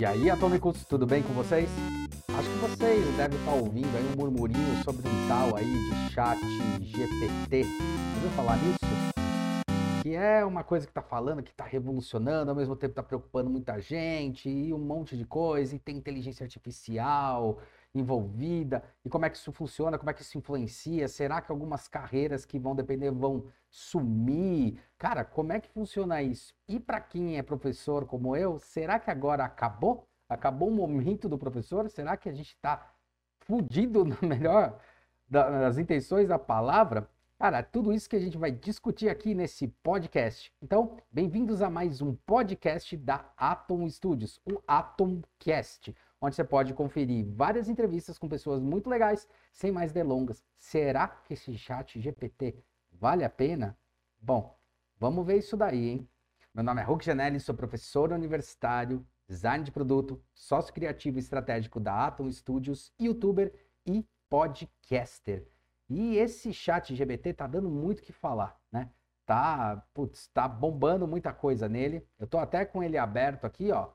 E aí, atômicos, tudo bem com vocês? Acho que vocês devem estar ouvindo aí um murmurinho sobre um tal aí de chat GPT. Ouviu falar nisso? Que é uma coisa que está falando, que está revolucionando, ao mesmo tempo está preocupando muita gente, e um monte de coisa, e tem inteligência artificial envolvida, e como é que isso funciona, como é que isso influencia, será que algumas carreiras que vão depender vão sumir? Cara, como é que funciona isso? E para quem é professor como eu, será que agora acabou? Acabou o momento do professor? Será que a gente está fudido no melhor das intenções da palavra? Cara, tudo isso que a gente vai discutir aqui nesse podcast. Então, bem-vindos a mais um podcast da Atom Studios, o Atomcast, onde você pode conferir várias entrevistas com pessoas muito legais, sem mais delongas. Será que esse chat GPT vale a pena? Bom, vamos ver isso daí, hein? Meu nome é Hulk Janelli, sou professor universitário, design de produto, sócio criativo e estratégico da Atom Studios, youtuber e podcaster. E esse chat GPT tá dando muito o que falar, né? Tá, putz, tá bombando muita coisa nele. Eu tô até com ele aberto aqui, ó,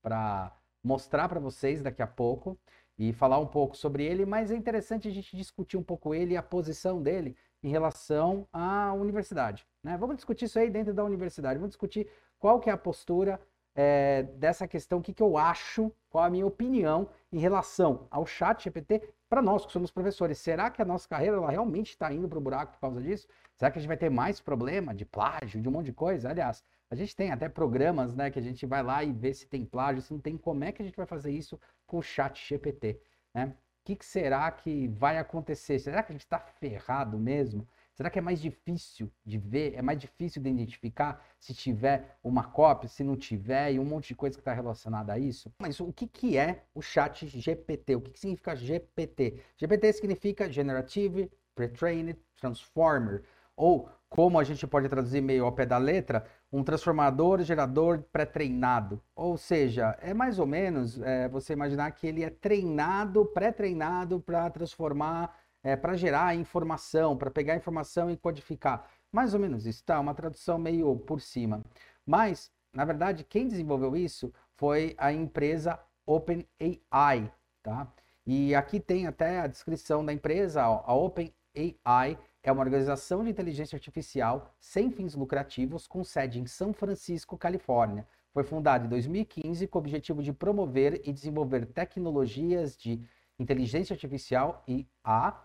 para mostrar para vocês daqui a pouco e falar um pouco sobre ele, mas é interessante a gente discutir um pouco ele e a posição dele em relação à universidade. Né? Vamos discutir isso aí dentro da universidade, vamos discutir qual que é a postura é, dessa questão, o que, que eu acho, qual a minha opinião em relação ao chat GPT para nós que somos professores. Será que a nossa carreira ela realmente está indo para o buraco por causa disso? Será que a gente vai ter mais problema de plágio, de um monte de coisa? Aliás, a gente tem até programas né, que a gente vai lá e vê se tem plágio, se não tem, como é que a gente vai fazer isso com o chat GPT? Né? O que, que será que vai acontecer? Será que a gente está ferrado mesmo? Será que é mais difícil de ver? É mais difícil de identificar se tiver uma cópia, se não tiver, e um monte de coisa que está relacionada a isso? Mas o que, que é o chat GPT? O que, que significa GPT? GPT significa Generative Pre-Trained Transformer, ou como a gente pode traduzir meio ao pé da letra, um transformador gerador pré-treinado. Ou seja, é mais ou menos é, você imaginar que ele é treinado, pré-treinado para transformar é, para gerar informação, para pegar informação e codificar. Mais ou menos isso, tá? Uma tradução meio por cima. Mas, na verdade, quem desenvolveu isso foi a empresa OpenAI, tá? E aqui tem até a descrição da empresa, ó, a OpenAI é uma organização de inteligência artificial sem fins lucrativos com sede em São Francisco, Califórnia. Foi fundada em 2015 com o objetivo de promover e desenvolver tecnologias de inteligência artificial e A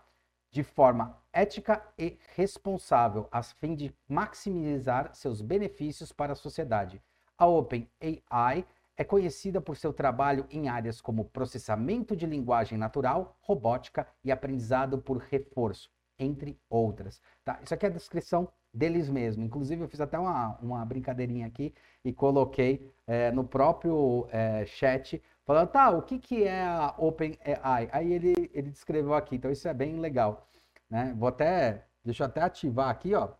de forma ética e responsável, a fim de maximizar seus benefícios para a sociedade. A OpenAI é conhecida por seu trabalho em áreas como processamento de linguagem natural, robótica e aprendizado por reforço, entre outras. Tá? Isso aqui é a descrição deles mesmo. Inclusive, eu fiz até uma, uma brincadeirinha aqui e coloquei é, no próprio é, chat falando, tá, o que, que é a OpenAI? Aí ele, ele descreveu aqui, então isso é bem legal. Né? Vou até, deixa eu até ativar aqui, ó.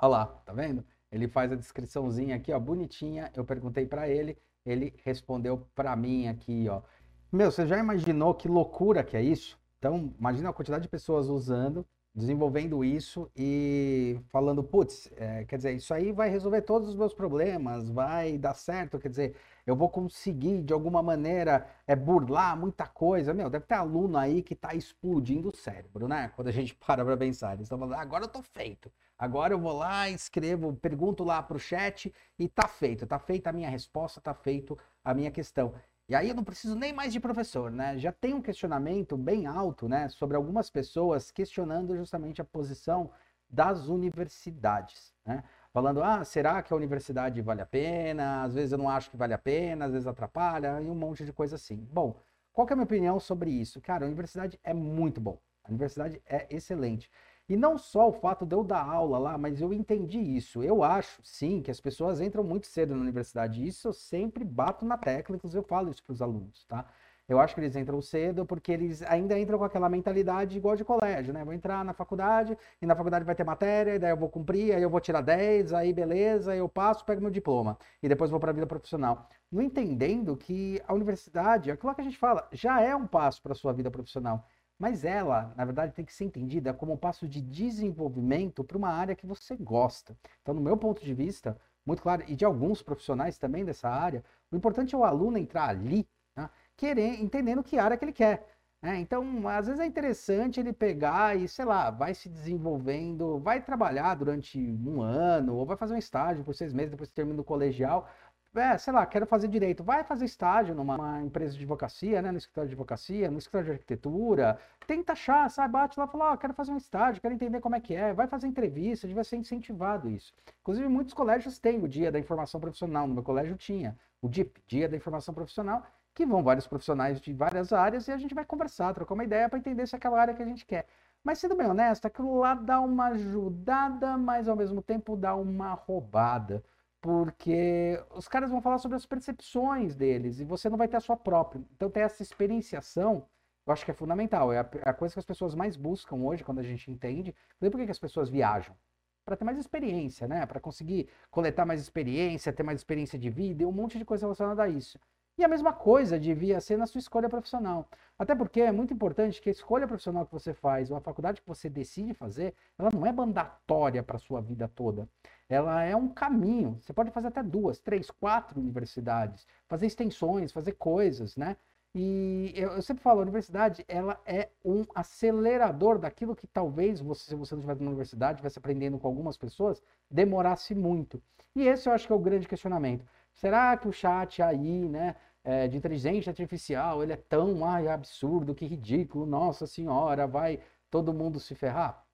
Olha lá, tá vendo? Ele faz a descriçãozinha aqui, ó, bonitinha. Eu perguntei para ele, ele respondeu para mim aqui, ó. Meu, você já imaginou que loucura que é isso? Então, imagina a quantidade de pessoas usando desenvolvendo isso e falando, putz, é, quer dizer, isso aí vai resolver todos os meus problemas, vai dar certo, quer dizer, eu vou conseguir de alguma maneira é, burlar muita coisa. Meu, deve ter aluno aí que está explodindo o cérebro, né? Quando a gente para para pensar, eles estão falando, agora eu tô feito, agora eu vou lá, escrevo, pergunto lá para o chat e tá feito, tá feita a minha resposta, tá feito a minha questão. E aí eu não preciso nem mais de professor, né? Já tem um questionamento bem alto, né, sobre algumas pessoas questionando justamente a posição das universidades, né? Falando, ah, será que a universidade vale a pena? Às vezes eu não acho que vale a pena, às vezes atrapalha, e um monte de coisa assim. Bom, qual é a minha opinião sobre isso? Cara, a universidade é muito bom. A universidade é excelente. E não só o fato de eu dar aula lá, mas eu entendi isso. Eu acho, sim, que as pessoas entram muito cedo na universidade. Isso eu sempre bato na tecla, inclusive eu falo isso para os alunos, tá? Eu acho que eles entram cedo porque eles ainda entram com aquela mentalidade igual de colégio, né? Vou entrar na faculdade e na faculdade vai ter matéria, daí eu vou cumprir, aí eu vou tirar 10, aí beleza, aí eu passo, pego meu diploma e depois vou para a vida profissional. Não entendendo que a universidade, aquilo que a gente fala, já é um passo para a sua vida profissional. Mas ela, na verdade, tem que ser entendida como um passo de desenvolvimento para uma área que você gosta. Então, no meu ponto de vista, muito clara, e de alguns profissionais também dessa área, o importante é o aluno entrar ali, né, querer, entendendo que área que ele quer. Né? Então, às vezes é interessante ele pegar e, sei lá, vai se desenvolvendo, vai trabalhar durante um ano, ou vai fazer um estágio por seis meses, depois termina o colegial, é, sei lá, quero fazer direito, vai fazer estágio numa empresa de advocacia, né, no escritório de advocacia, no escritório de arquitetura, tenta achar, sabe, bate lá e fala, ó, oh, quero fazer um estágio, quero entender como é que é, vai fazer entrevista, devia ser incentivado isso. Inclusive, muitos colégios têm o dia da informação profissional, no meu colégio tinha o DIP, Dia da Informação Profissional, que vão vários profissionais de várias áreas e a gente vai conversar, trocar uma ideia para entender se é aquela área que a gente quer. Mas sendo bem honesto, aquilo lá dá uma ajudada, mas ao mesmo tempo dá uma roubada porque os caras vão falar sobre as percepções deles e você não vai ter a sua própria. Então, ter essa experienciação, eu acho que é fundamental. É a, é a coisa que as pessoas mais buscam hoje, quando a gente entende. Por que, que as pessoas viajam? Para ter mais experiência, né? Para conseguir coletar mais experiência, ter mais experiência de vida e um monte de coisa relacionada a isso. E a mesma coisa devia ser na sua escolha profissional. Até porque é muito importante que a escolha profissional que você faz, ou a faculdade que você decide fazer, ela não é mandatória para a sua vida toda. Ela é um caminho. Você pode fazer até duas, três, quatro universidades, fazer extensões, fazer coisas, né? E eu, eu sempre falo, a universidade ela é um acelerador daquilo que talvez você, se você não estiver na universidade, estivesse aprendendo com algumas pessoas, demorasse muito. E esse eu acho que é o grande questionamento. Será que o chat aí, né, é, de inteligência artificial, ele é tão ai, absurdo, que ridículo, nossa senhora, vai todo mundo se ferrar?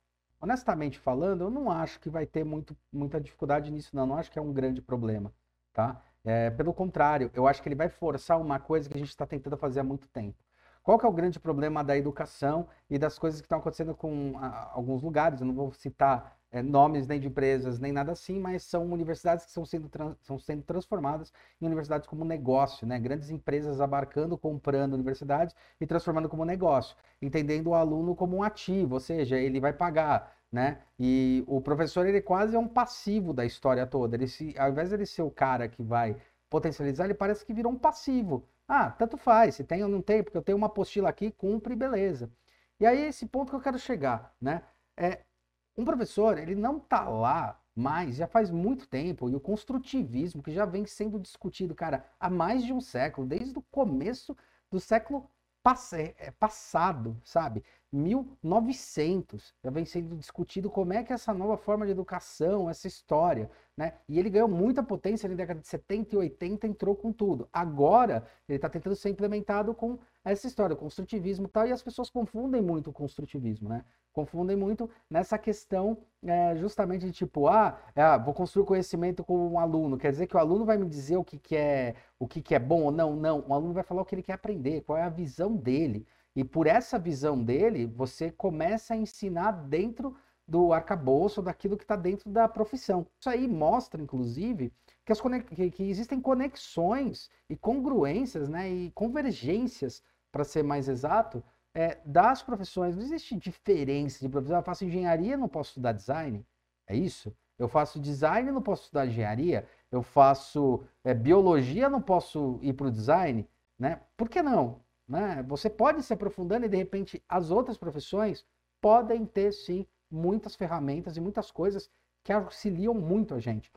Honestamente falando, eu não acho que vai ter muito, muita dificuldade nisso, não. Não acho que é um grande problema, tá? É, pelo contrário, eu acho que ele vai forçar uma coisa que a gente está tentando fazer há muito tempo. Qual que é o grande problema da educação e das coisas que estão acontecendo com a, alguns lugares? Eu não vou citar é, nomes nem de empresas, nem nada assim, mas são universidades que estão sendo, estão sendo transformadas em universidades como negócio, né? Grandes empresas abarcando, comprando universidades e transformando como negócio, entendendo o aluno como um ativo, ou seja, ele vai pagar, né? E o professor, ele quase é um passivo da história toda. Ele se, ao invés de ele ser o cara que vai potencializar, ele parece que virou um passivo. Ah, tanto faz, se tem ou não tem, porque eu tenho uma apostila aqui, cumpre, beleza. E aí esse ponto que eu quero chegar, né? É, um professor, ele não está lá mais, já faz muito tempo, e o construtivismo, que já vem sendo discutido, cara, há mais de um século, desde o começo do século é, passado, sabe? 1900 já vem sendo discutido como é que essa nova forma de educação, essa história, né? E ele ganhou muita potência na década de 70 e 80, entrou com tudo. Agora, ele está tentando ser implementado com essa história, o construtivismo e tal, e as pessoas confundem muito o construtivismo, né? Confundem muito nessa questão é, justamente de tipo, ah, é, vou construir conhecimento com um aluno, quer dizer que o aluno vai me dizer o que, que é o que, que é bom ou não? Não, o aluno vai falar o que ele quer aprender, qual é a visão dele. E por essa visão dele, você começa a ensinar dentro do arcabouço, daquilo que está dentro da profissão. Isso aí mostra, inclusive, que, as que, que existem conexões e congruências né, e convergências, para ser mais exato, é, das profissões. Não existe diferença de profissão. Eu faço engenharia, não posso estudar design. É isso? Eu faço design, não posso estudar engenharia. Eu faço é, biologia, não posso ir para o design. Né? Por que não? Né? Você pode se aprofundando e, de repente, as outras profissões podem ter, sim, muitas ferramentas e muitas coisas que auxiliam muito a gente.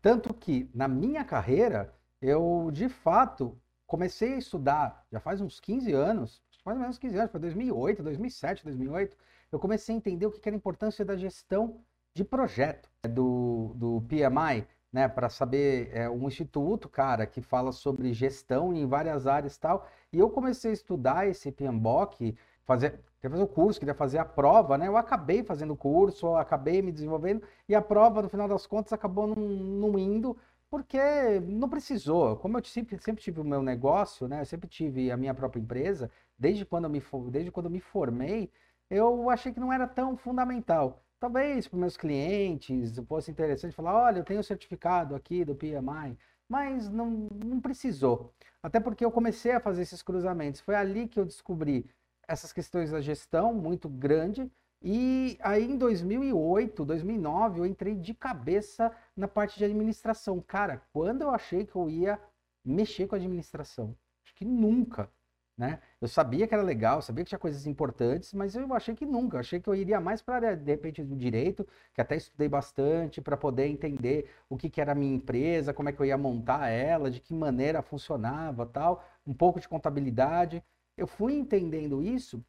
Tanto que na minha carreira, eu de fato comecei a estudar, já faz uns 15 anos, mais ou menos 15 anos, foi 2008, 2007, 2008, eu comecei a entender o que era a importância da gestão de projeto do, do PMI, né, para saber, é um instituto, cara, que fala sobre gestão em várias áreas e tal, e eu comecei a estudar esse PMBOK, fazer, queria fazer o curso, queria fazer a prova, né? Eu acabei fazendo o curso, acabei me desenvolvendo e a prova, no final das contas, acabou não, indo porque não precisou. Como eu sempre, sempre tive o meu negócio, né? Eu sempre tive a minha própria empresa, desde quando eu me, desde quando eu me formei, eu achei que não era tão fundamental. Talvez para meus clientes fosse interessante falar, olha, eu tenho o certificado aqui do PMI, mas não, não precisou. Até porque eu comecei a fazer esses cruzamentos. Foi ali que eu descobri essas questões da gestão muito grande. E aí em 2008, 2009, eu entrei de cabeça na parte de administração. Cara, quando eu achei que eu ia mexer com administração? Acho que nunca. Né? Eu sabia que era legal, sabia que tinha coisas importantes, mas eu achei que nunca. Achei que eu iria mais para área, de repente, do direito, que até estudei bastante para poder entender o que, que era a minha empresa, como é que eu ia montar ela, de que maneira funcionava, tal, um pouco de contabilidade. Eu fui entendendo isso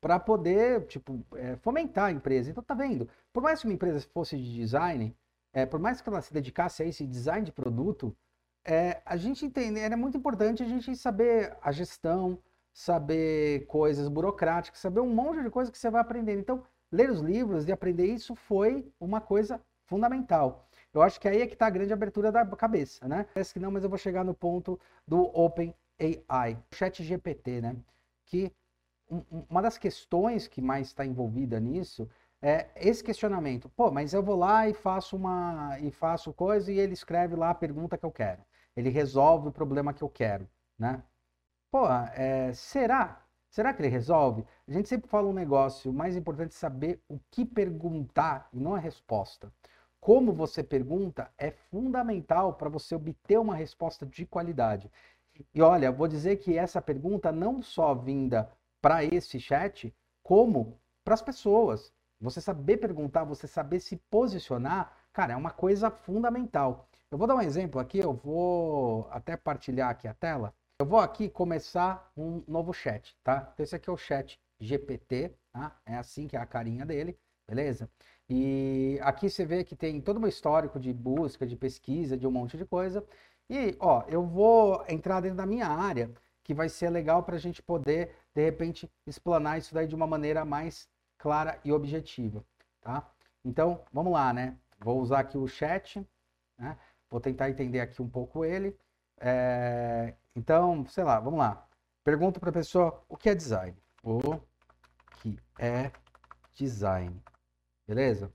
para poder, tipo, é, fomentar a empresa. Então, tá vendo? Por mais que uma empresa fosse de design, é, por mais que ela se dedicasse a esse design de produto, é, a gente entende, era muito importante a gente saber a gestão, saber coisas burocráticas, saber um monte de coisas que você vai aprendendo. Então, ler os livros e aprender isso foi uma coisa fundamental. Eu acho que aí é que está a grande abertura da cabeça, né? Parece que não, mas eu vou chegar no ponto do Open AI, Chat GPT, né? Que um, uma das questões que mais está envolvida nisso é esse questionamento. Pô, mas eu vou lá e faço uma e faço coisa e ele escreve lá a pergunta que eu quero. Ele resolve o problema que eu quero, né? Pô, é, será? Será que ele resolve? A gente sempre fala um negócio, o mais importante é saber o que perguntar e não a resposta. Como você pergunta é fundamental para você obter uma resposta de qualidade. E olha, vou dizer que essa pergunta não só vinda para esse chat, como para as pessoas. Você saber perguntar, você saber se posicionar, cara, é uma coisa fundamental. Eu vou dar um exemplo aqui, eu vou até partilhar aqui a tela. Eu vou aqui começar um novo chat, tá? Então esse aqui é o chat GPT, tá? É assim que é a carinha dele, beleza? E aqui você vê que tem todo um histórico de busca, de pesquisa, de um monte de coisa. E, ó, eu vou entrar dentro da minha área, que vai ser legal para a gente poder, de repente, explanar isso daí de uma maneira mais clara e objetiva, tá? Então, vamos lá, né? Vou usar aqui o chat, né? Vou tentar entender aqui um pouco ele. É... Então, sei lá, vamos lá. Pergunta para a pessoa o que é design. O que é design? Beleza?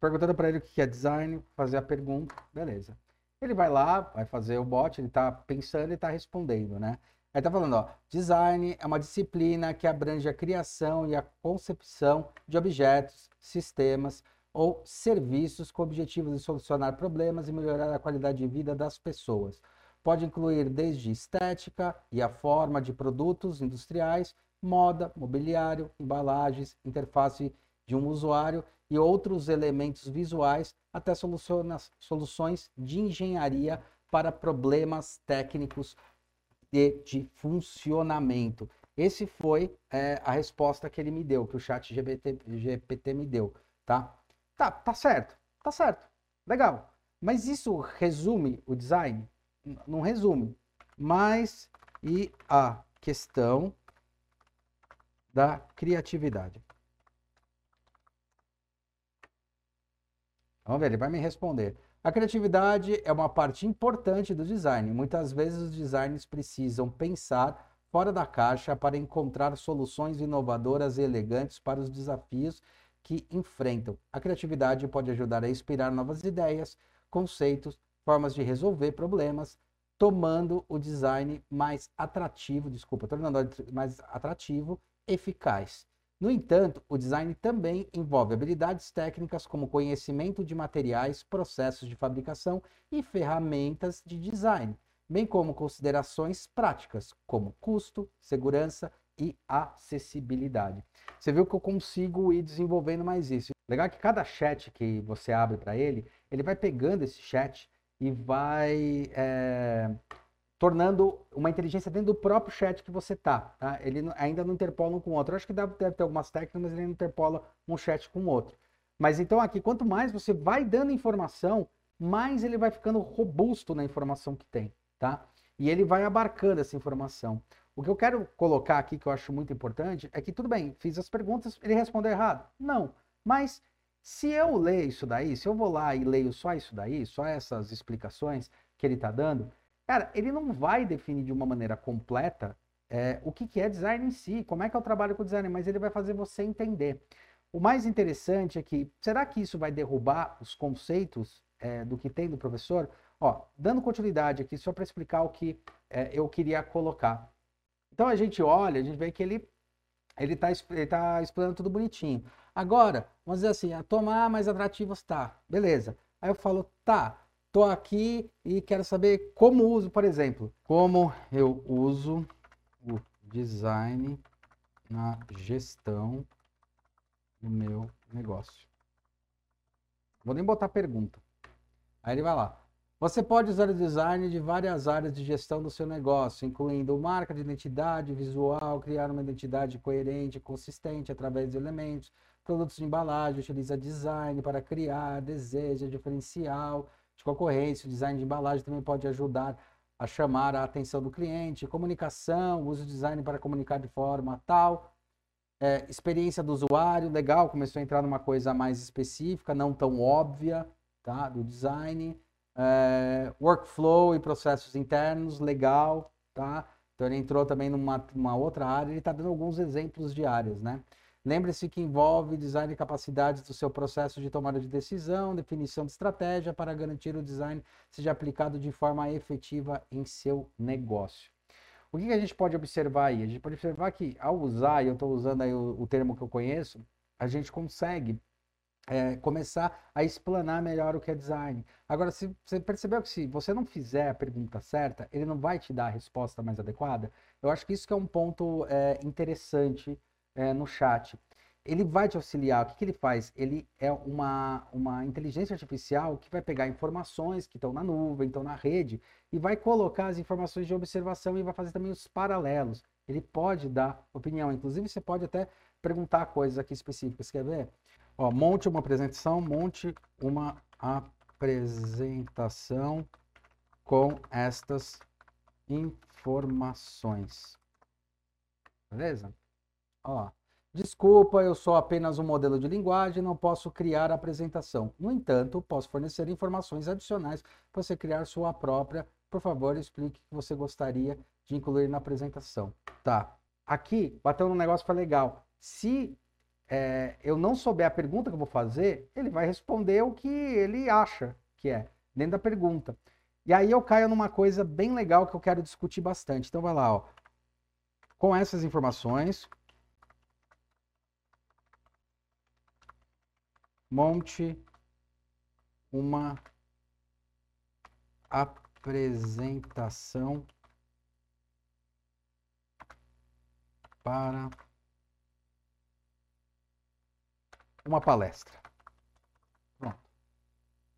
Perguntando para ele o que é design, fazer a pergunta, beleza. Ele vai lá, vai fazer o bot, ele está pensando e está respondendo, né? Aí tá falando, ó, design é uma disciplina que abrange a criação e a concepção de objetos, sistemas ou serviços com o objetivo de solucionar problemas e melhorar a qualidade de vida das pessoas. Pode incluir desde estética e a forma de produtos industriais, moda, mobiliário, embalagens, interface de um usuário e outros elementos visuais, até soluções de engenharia para problemas técnicos de, de funcionamento. Esse foi é, a resposta que ele me deu, que o chat GPT, GPT me deu, tá? Tá, tá certo, tá certo, legal. Mas isso resume o design? Não resume. Mas e a questão da criatividade? Vamos ver, ele vai me responder. A criatividade é uma parte importante do design. Muitas vezes os designers precisam pensar fora da caixa para encontrar soluções inovadoras e elegantes para os desafios que enfrentam. A criatividade pode ajudar a inspirar novas ideias, conceitos, formas de resolver problemas, tomando o design mais atrativo, desculpa, tornando mais atrativo, eficaz. No entanto, o design também envolve habilidades técnicas como conhecimento de materiais, processos de fabricação e ferramentas de design, bem como considerações práticas como custo, segurança e acessibilidade. Você viu que eu consigo ir desenvolvendo mais isso. Legal que cada chat que você abre para ele, ele vai pegando esse chat e vai é, tornando uma inteligência dentro do próprio chat que você tá, tá? Ele ainda não interpola um com o outro. Eu acho que deve, deve ter algumas técnicas, mas ele não interpola um chat com o outro. Mas então aqui, quanto mais você vai dando informação, mais ele vai ficando robusto na informação que tem, tá? E ele vai abarcando essa informação. O que eu quero colocar aqui, que eu acho muito importante, é que tudo bem, fiz as perguntas, ele respondeu errado. Não. Mas se eu ler isso daí, se eu vou lá e leio só isso daí, só essas explicações que ele está dando, Cara, ele não vai definir de uma maneira completa é, o que, que é design em si, como é que é o trabalho com design, mas ele vai fazer você entender. O mais interessante é que, será que isso vai derrubar os conceitos é, do que tem do professor? Ó, dando continuidade aqui, só para explicar o que é, eu queria colocar. Então a gente olha, a gente vê que ele ele está ele tá explicando tudo bonitinho. Agora, vamos dizer assim, a tomar mais atrativos, tá, beleza. Aí eu falo, tá, Estou aqui e quero saber como uso, por exemplo, como eu uso o design na gestão do meu negócio. Vou nem botar pergunta. Aí ele vai lá. Você pode usar o design de várias áreas de gestão do seu negócio, incluindo marca de identidade, visual, criar uma identidade coerente, consistente através de elementos, produtos de embalagem, utiliza design para criar, deseja, diferencial de concorrência. O design de embalagem também pode ajudar a chamar a atenção do cliente, comunicação, uso de design para comunicar de forma tal, é, experiência do usuário, legal, começou a entrar numa coisa mais específica, não tão óbvia, tá, do design, é, workflow e processos internos, legal, tá, então ele entrou também numa, numa outra área, ele está dando alguns exemplos de áreas, né, Lembre-se que envolve design e capacidades do seu processo de tomada de decisão, definição de estratégia para garantir o design seja aplicado de forma efetiva em seu negócio. O que, a gente pode observar aí? A gente pode observar que ao usar, e eu estou usando aí o, o, termo que eu conheço, a gente consegue é, começar a explanar melhor o que é design. Agora, se você percebeu que se você não fizer a pergunta certa, ele não vai te dar a resposta mais adequada, eu acho que isso que é um ponto é, interessante é, no chat. Ele vai te auxiliar. O que, que ele faz? Ele é uma, uma inteligência artificial que vai pegar informações que estão na nuvem, estão na rede, e vai colocar as informações de observação e vai fazer também os paralelos. Ele pode dar opinião. Inclusive, você pode até perguntar coisas aqui específicas. Quer ver? Ó, monte uma apresentação, monte uma apresentação com estas informações. Beleza? Ó, desculpa, eu sou apenas um modelo de linguagem, não posso criar a apresentação. No entanto, posso fornecer informações adicionais para você criar sua própria. Por favor, explique o que você gostaria de incluir na apresentação. Tá. Aqui, bateu um negócio foi legal. Se é, eu não souber a pergunta que eu vou fazer, ele vai responder o que ele acha que é, dentro da pergunta. E aí eu caio numa coisa bem legal que eu quero discutir bastante. Então vai lá, ó. Com essas informações, monte uma apresentação para uma palestra. Pronto.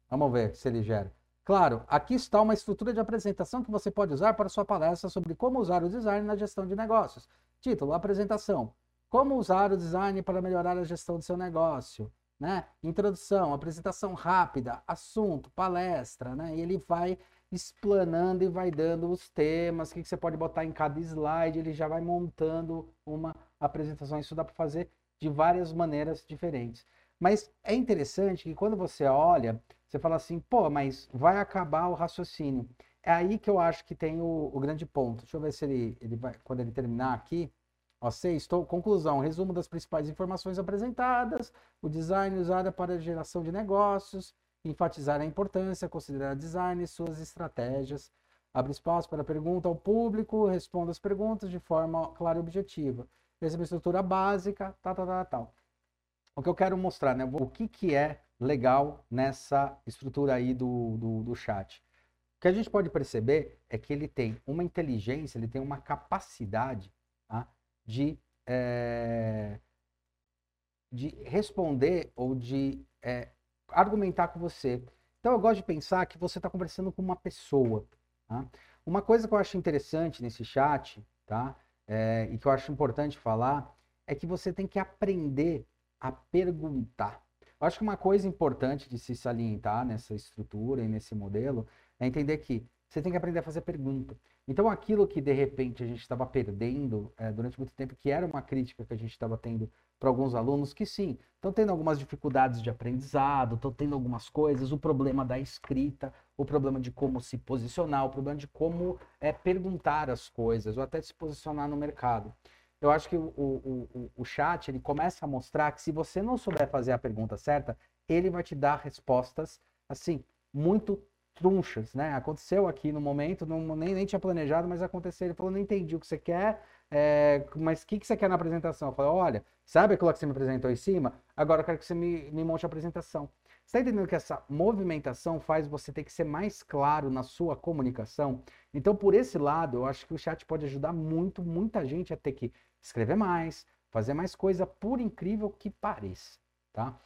Vamos ver se ele gera. Claro, aqui está uma estrutura de apresentação que você pode usar para sua palestra sobre como usar o design na gestão de negócios. Título: Apresentação. Como usar o design para melhorar a gestão do seu negócio né? Introdução, apresentação rápida, assunto, palestra, né? E ele vai explanando e vai dando os temas, o que, que você pode botar em cada slide, ele já vai montando uma apresentação. Isso dá para fazer de várias maneiras diferentes. Mas é interessante que quando você olha, você fala assim, pô, mas vai acabar o raciocínio. É aí que eu acho que tem o, o grande ponto. Deixa eu ver se ele, ele vai, quando ele terminar aqui, Ó, sexto, conclusão, resumo das principais informações apresentadas, o design usado para geração de negócios, enfatizar a importância, considerar design e suas estratégias, abre espaço para pergunta ao público, responda as perguntas de forma clara e objetiva. Essa uma estrutura básica, tal, tal, tal, tal. O que eu quero mostrar, né? O que, que é legal nessa estrutura aí do, do, do chat. O que a gente pode perceber é que ele tem uma inteligência, ele tem uma capacidade tá? de, é, de responder ou de é, argumentar com você. Então eu gosto de pensar que você está conversando com uma pessoa. Tá? Uma coisa que eu acho interessante nesse chat, tá? É, e que eu acho importante falar, é que você tem que aprender a perguntar. Eu acho que uma coisa importante de se salientar nessa estrutura e nesse modelo é entender que você tem que aprender a fazer pergunta. Então, aquilo que de repente a gente estava perdendo é, durante muito tempo, que era uma crítica que a gente estava tendo para alguns alunos, que sim, estão tendo algumas dificuldades de aprendizado, estão tendo algumas coisas, o problema da escrita, o problema de como se posicionar, o problema de como é, perguntar as coisas, ou até se posicionar no mercado. Eu acho que o, o, o, o chat ele começa a mostrar que se você não souber fazer a pergunta certa, ele vai te dar respostas assim muito trunchas, né? Aconteceu aqui no momento, não, nem, nem tinha planejado, mas aconteceu. Ele falou, não entendi o que você quer, é, mas o que, que você quer na apresentação? Eu falei, olha, sabe aquilo que você me apresentou em cima? Agora eu quero que você me, me monte a apresentação. Você está entendendo que essa movimentação faz você ter que ser mais claro na sua comunicação? Então, por esse lado, eu acho que o chat pode ajudar muito, muita gente a ter que escrever mais, fazer mais coisa, por incrível que pareça, tá?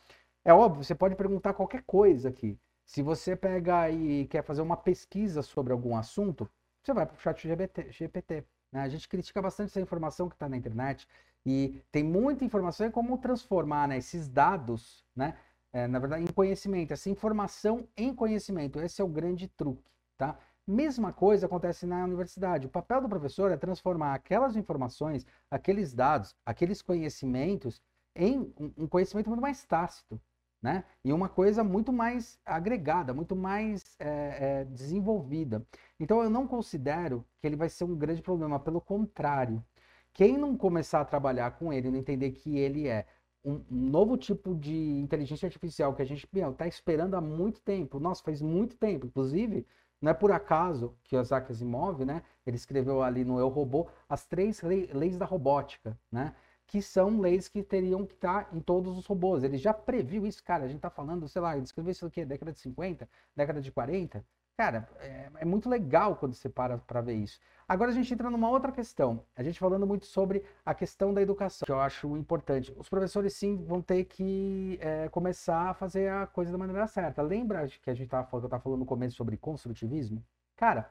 É óbvio, você pode perguntar qualquer coisa aqui. Se você pega e quer fazer uma pesquisa sobre algum assunto, você vai para o chat GPT. Né? A gente critica bastante essa informação que está na internet e tem muita informação em como transformar né, esses dados, né, é, na verdade, em conhecimento, essa informação em conhecimento. Esse é o grande truque, tá? Mesma coisa acontece na universidade. O papel do professor é transformar aquelas informações, aqueles dados, aqueles conhecimentos em um conhecimento muito mais tácito, né? E uma coisa muito mais agregada, muito mais é, é, desenvolvida. Então eu não considero que ele vai ser um grande problema, pelo contrário. Quem não começar a trabalhar com ele, não entender que ele é um, novo tipo de inteligência artificial que a gente está esperando há muito tempo. Nossa, faz muito tempo. Inclusive, não é por acaso que Isaac Asimov, né, ele escreveu ali no Eu Robô as três leis da robótica, né? Que são leis que teriam que estar tá em todos os robôs. Ele já previu isso, cara. A gente está falando, sei lá, ele escreveu isso aqui, década de 50, década de 40. Cara, é, é muito legal quando você para para ver isso. Agora a gente entra numa outra questão. A gente falando muito sobre a questão da educação, que eu acho importante. Os professores sim vão ter que é, começar a fazer a coisa da maneira certa. Lembra que a gente estava falando, eu falando no começo sobre construtivismo? Cara,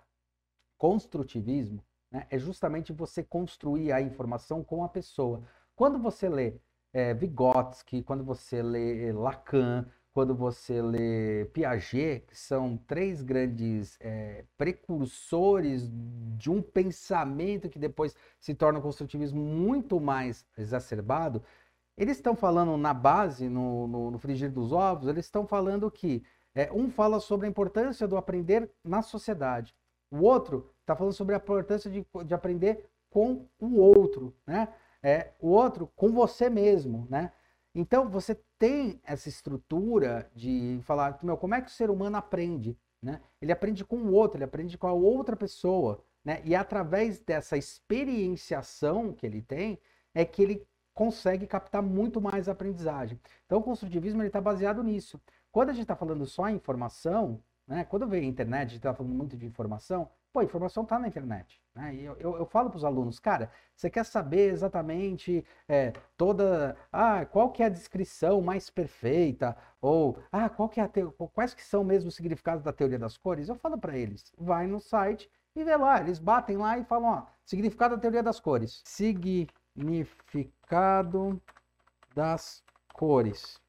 construtivismo né, é justamente você construir a informação com a pessoa. Quando você lê é, Vygotsky, quando você lê Lacan, quando você lê Piaget, que são três grandes é, precursores de um pensamento que depois se torna o construtivismo muito mais exacerbado, eles estão falando na base, no, no, no frigir dos ovos, eles estão falando que é, um fala sobre a importância do aprender na sociedade, o outro está falando sobre a importância de, de aprender com o outro, né? É, o outro com você mesmo, né? Então, você tem essa estrutura de falar, meu, como é que o ser humano aprende? Né? Ele aprende com o outro, ele aprende com a outra pessoa. Né? E através dessa experienciação que ele tem, é que ele consegue captar muito mais aprendizagem. Então, o construtivismo está baseado nisso. Quando a gente está falando só em informação, né? quando vem a internet, a gente está falando muito de informação, Pô, a informação está na internet. Né? Eu, eu, eu falo para os alunos, cara, você quer saber exatamente é, toda. Ah, qual que é a descrição mais perfeita? Ou ah, qual que é te... quais que são mesmo os significados da teoria das cores? Eu falo para eles, vai no site e vê lá. Eles batem lá e falam, ó, significado da teoria das cores. Significado das cores.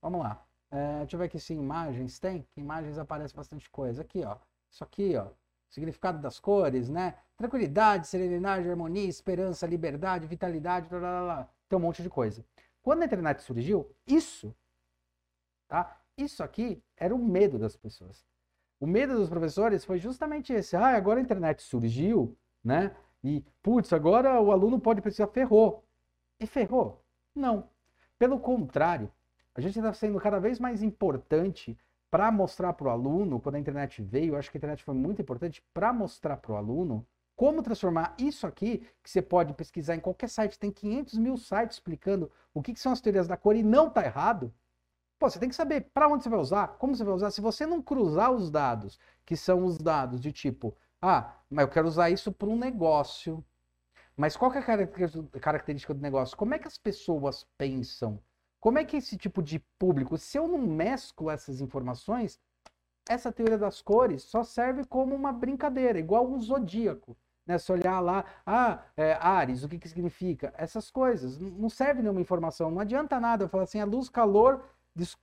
Vamos lá. É, deixa eu ver aqui se imagens tem. Imagens aparece bastante coisa. Aqui, ó. Isso aqui, ó significado das cores, né? Tranquilidade, serenidade, harmonia, esperança, liberdade, vitalidade, blá, blá, blá. tem um monte de coisa. Quando a internet surgiu, isso, tá? Isso aqui era o medo das pessoas. O medo dos professores foi justamente esse. Ah, agora a internet surgiu, né? E, putz, agora o aluno pode precisar, ferrou. E ferrou? Não. Pelo contrário, a gente está sendo cada vez mais importante para mostrar para o aluno, quando a internet veio, acho que a internet foi muito importante para mostrar para o aluno como transformar isso aqui, que você pode pesquisar em qualquer site, tem 500 mil sites explicando o que, que são as teorias da cor e não está errado. Pô, você tem que saber para onde você vai usar, como você vai usar. Se você não cruzar os dados, que são os dados de tipo, ah, mas eu quero usar isso para um negócio. Mas qual é a característica do negócio? Como é que as pessoas pensam? Como é que esse tipo de público, se eu não mesclo essas informações, essa teoria das cores só serve como uma brincadeira, igual um zodíaco. Né? Se olhar lá, ah, é, Ares, o que, que significa? Essas coisas. Não serve nenhuma informação. Não adianta nada eu falar assim, a luz, calor,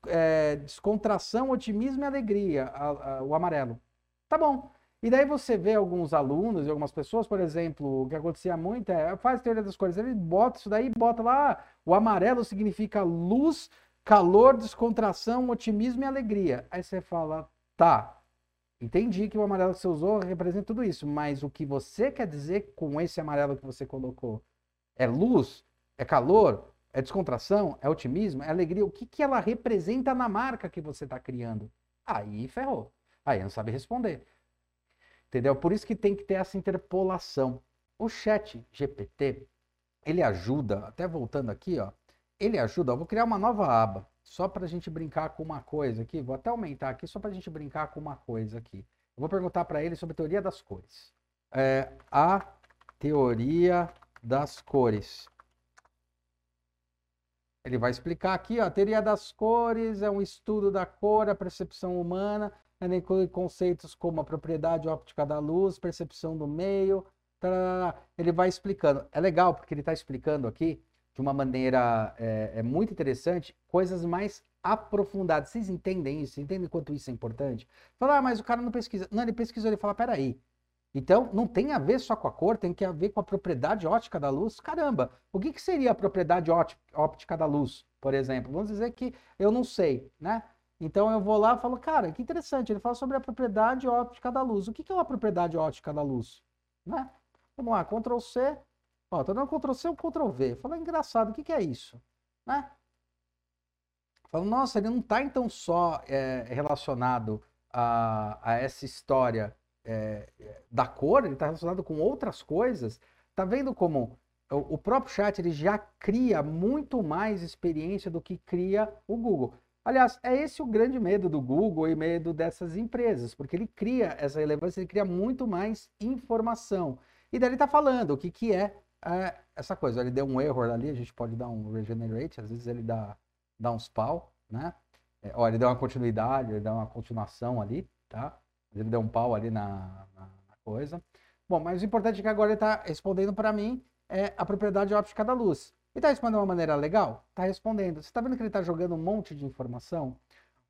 é, descontração, otimismo e alegria, a, a, o amarelo. Tá bom. E daí você vê alguns alunos e algumas pessoas, por exemplo, o que acontecia muito é, faz teoria das cores, ele bota isso daí e bota lá, o amarelo significa luz, calor, descontração, otimismo e alegria. Aí você fala, tá, entendi que o amarelo que você usou representa tudo isso, mas o que você quer dizer com esse amarelo que você colocou? É luz? É calor? É descontração? É otimismo? É alegria? O que, que ela representa na marca que você está criando? Aí ferrou. Aí não sabe responder. Entendeu? Por isso que tem que ter essa interpolação. O chat GPT, ele ajuda, até voltando aqui, ó, ele ajuda, eu vou criar uma nova aba, só para a gente brincar com uma coisa aqui, vou até aumentar aqui, só para a gente brincar com uma coisa aqui. Eu vou perguntar para ele sobre teoria das cores. É, a teoria das cores. Ele vai explicar aqui, ó, a teoria das cores é um estudo da cor, a percepção humana, ela inclui conceitos como a propriedade óptica da luz, percepção do meio, tarará. ele vai explicando. É legal porque ele está explicando aqui de uma maneira é, é, muito interessante coisas mais aprofundadas. Vocês entendem isso? Entendem quanto isso é importante? Falar, ah, mas o cara não pesquisa. Não, ele pesquisou, ele fala, peraí, então, não tem a ver só com a cor, tem que a ver com a propriedade óptica da luz. Caramba, o que, que seria a propriedade óptica da luz, por exemplo? Vamos dizer que eu não sei, né? Então eu vou lá e falo, cara, que interessante, ele fala sobre a propriedade óptica da luz. O que, é uma propriedade óptica da luz? Né? Vamos lá, Ctrl C. Ó, tô dando Ctrl C ou Ctrl V. Fala, engraçado, o que, que é isso? Né? Falo, nossa, ele não está então só é, relacionado a, a essa história é, da cor, ele está relacionado com outras coisas. Tá vendo como o próprio chat ele já cria muito mais experiência do que cria o Google. Aliás, é esse o grande medo do Google e medo dessas empresas, porque ele cria essa relevância, ele cria muito mais informação. E daí ele está falando o que, que é, é, essa coisa. Ele deu um erro ali, a gente pode dar um regenerate, às vezes ele dá, dá uns pau, né? É, ó, ele deu uma continuidade, ele dá uma continuação ali, tá? Ele deu um pau ali na, na, na coisa. Bom, mas o importante é que agora ele está respondendo para mim é a propriedade óptica da luz. E está respondendo de uma maneira legal? Está respondendo. Você está vendo que ele está jogando um monte de informação?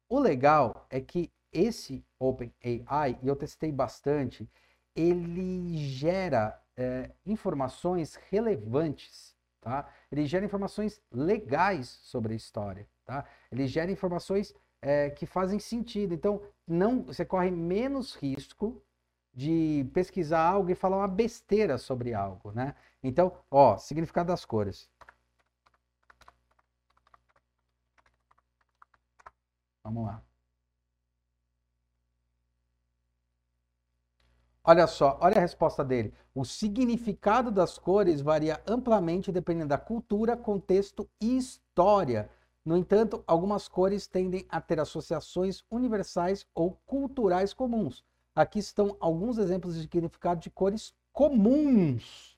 O legal é que esse OpenAI, e eu testei bastante, ele gera é, informações relevantes, tá? Ele gera informações legais sobre a história, tá? Ele gera informações é, que fazem sentido. Então, não, você corre menos risco de pesquisar algo e falar uma besteira sobre algo, né? Então, ó, significado das cores. Vamos lá. Olha só, olha a resposta dele. O significado das cores varia amplamente dependendo da cultura, contexto e história no entanto, algumas cores tendem a ter associações universais ou culturais comuns. Aqui estão alguns exemplos de significado de cores comuns.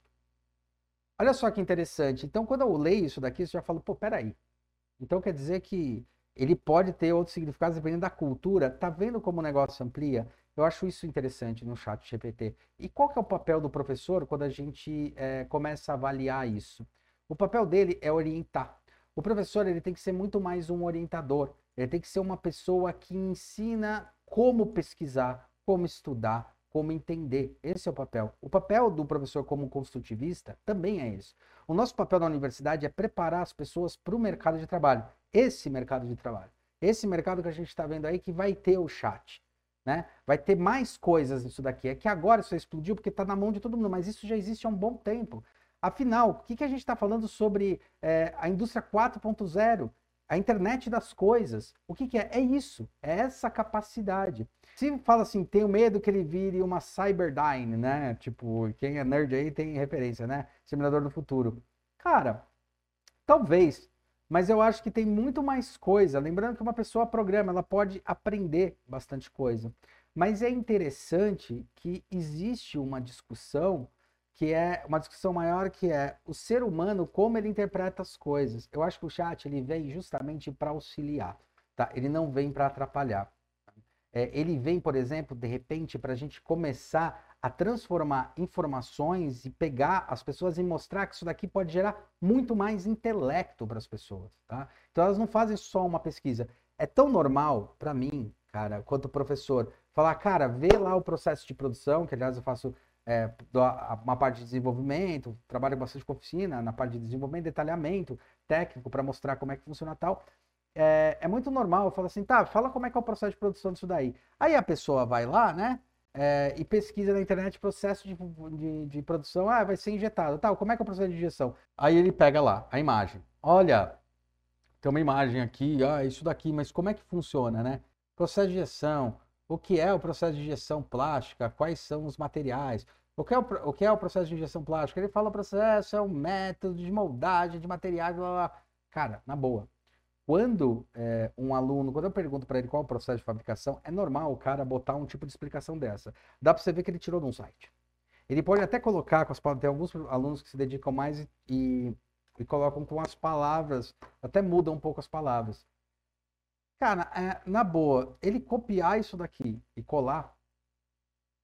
Olha só que interessante. Então, quando eu leio isso daqui, você já fala, pô, peraí. Então quer dizer que ele pode ter outros significados dependendo da cultura. Tá vendo como o negócio amplia? Eu acho isso interessante no chat GPT. E qual que é o papel do professor quando a gente é, começa a avaliar isso? O papel dele é orientar. O professor ele tem que ser muito mais um orientador. Ele tem que ser uma pessoa que ensina como pesquisar, como estudar, como entender. Esse é o papel. O papel do professor como construtivista também é esse. O nosso papel na universidade é preparar as pessoas para o mercado de trabalho. Esse mercado de trabalho. Esse mercado que a gente está vendo aí que vai ter o chat. Né? Vai ter mais coisas nisso daqui. É que agora isso explodiu porque está na mão de todo mundo, mas isso já existe há um bom tempo. Afinal, o que, que a gente está falando sobre é, a indústria 4.0? A internet das coisas. O que, que, é? É isso. É essa capacidade. Se fala assim, tenho medo que ele vire uma Cyberdyne, né? Tipo, quem é nerd aí tem referência, né? Simulador do futuro. Cara, talvez. Mas eu acho que tem muito mais coisa. Lembrando que uma pessoa programa, ela pode aprender bastante coisa. Mas é interessante que existe uma discussão que é uma discussão maior que é o ser humano como ele interpreta as coisas. Eu acho que o chat ele vem justamente para auxiliar, tá? Ele não vem para atrapalhar. É, ele vem, por exemplo, de repente, para a gente começar a transformar informações e pegar as pessoas e mostrar que isso daqui pode gerar muito mais intelecto para as pessoas, tá? Então elas não fazem só uma pesquisa. É tão normal para mim, cara, quanto professor, falar, cara, vê lá o processo de produção, que aliás eu faço é, uma parte de desenvolvimento, trabalho bastante com oficina, na parte de desenvolvimento, detalhamento técnico para mostrar como é que funciona tal. É, é muito normal, eu falo assim, tá, fala como é que é o processo de produção disso daí. Aí a pessoa vai lá, né, é, e pesquisa na internet processo de, de, de, produção, ah, vai ser injetado, tal, como é que é o processo de injeção? Aí ele pega lá a imagem, olha, tem uma imagem aqui, ah, isso daqui, mas como é que funciona, né? Processo de injeção, o que é o processo de injeção plástica, quais são os materiais, o que é o, o, que é o processo de injeção plástica? Ele fala processo é um método de moldagem de materiais, blá, blá. Cara, na boa. Quando é, um aluno, quando eu pergunto para ele qual é o processo de fabricação, é normal o cara botar um tipo de explicação dessa. Dá para você ver que ele tirou de um site. Ele pode até colocar com as palavras, tem alguns alunos que se dedicam mais e, e, colocam com as palavras, até mudam um pouco as palavras. Cara, é, na boa, ele copiar isso daqui e colar,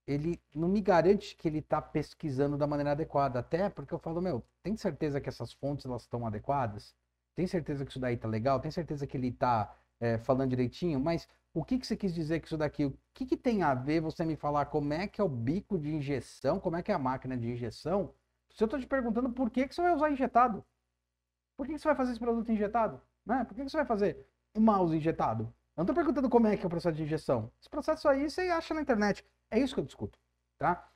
ele não me garante que ele está pesquisando da maneira adequada. Até porque eu falo, meu, tem certeza que essas fontes elas estão adequadas? Tem certeza que isso daí tá legal? Tem certeza que ele tá é, falando direitinho? Mas o que, que você quis dizer com isso daqui? O que, que tem a ver você me falar como é que é o bico de injeção? Como é que é a máquina de injeção? Se eu estou te perguntando por que, que você vai usar injetado? Por que, que você vai fazer esse produto injetado? Né? Por que, que você vai fazer um mouse injetado? Eu não estou perguntando como é que é o processo de injeção. Esse processo aí você acha na internet. É isso que eu discuto, tá?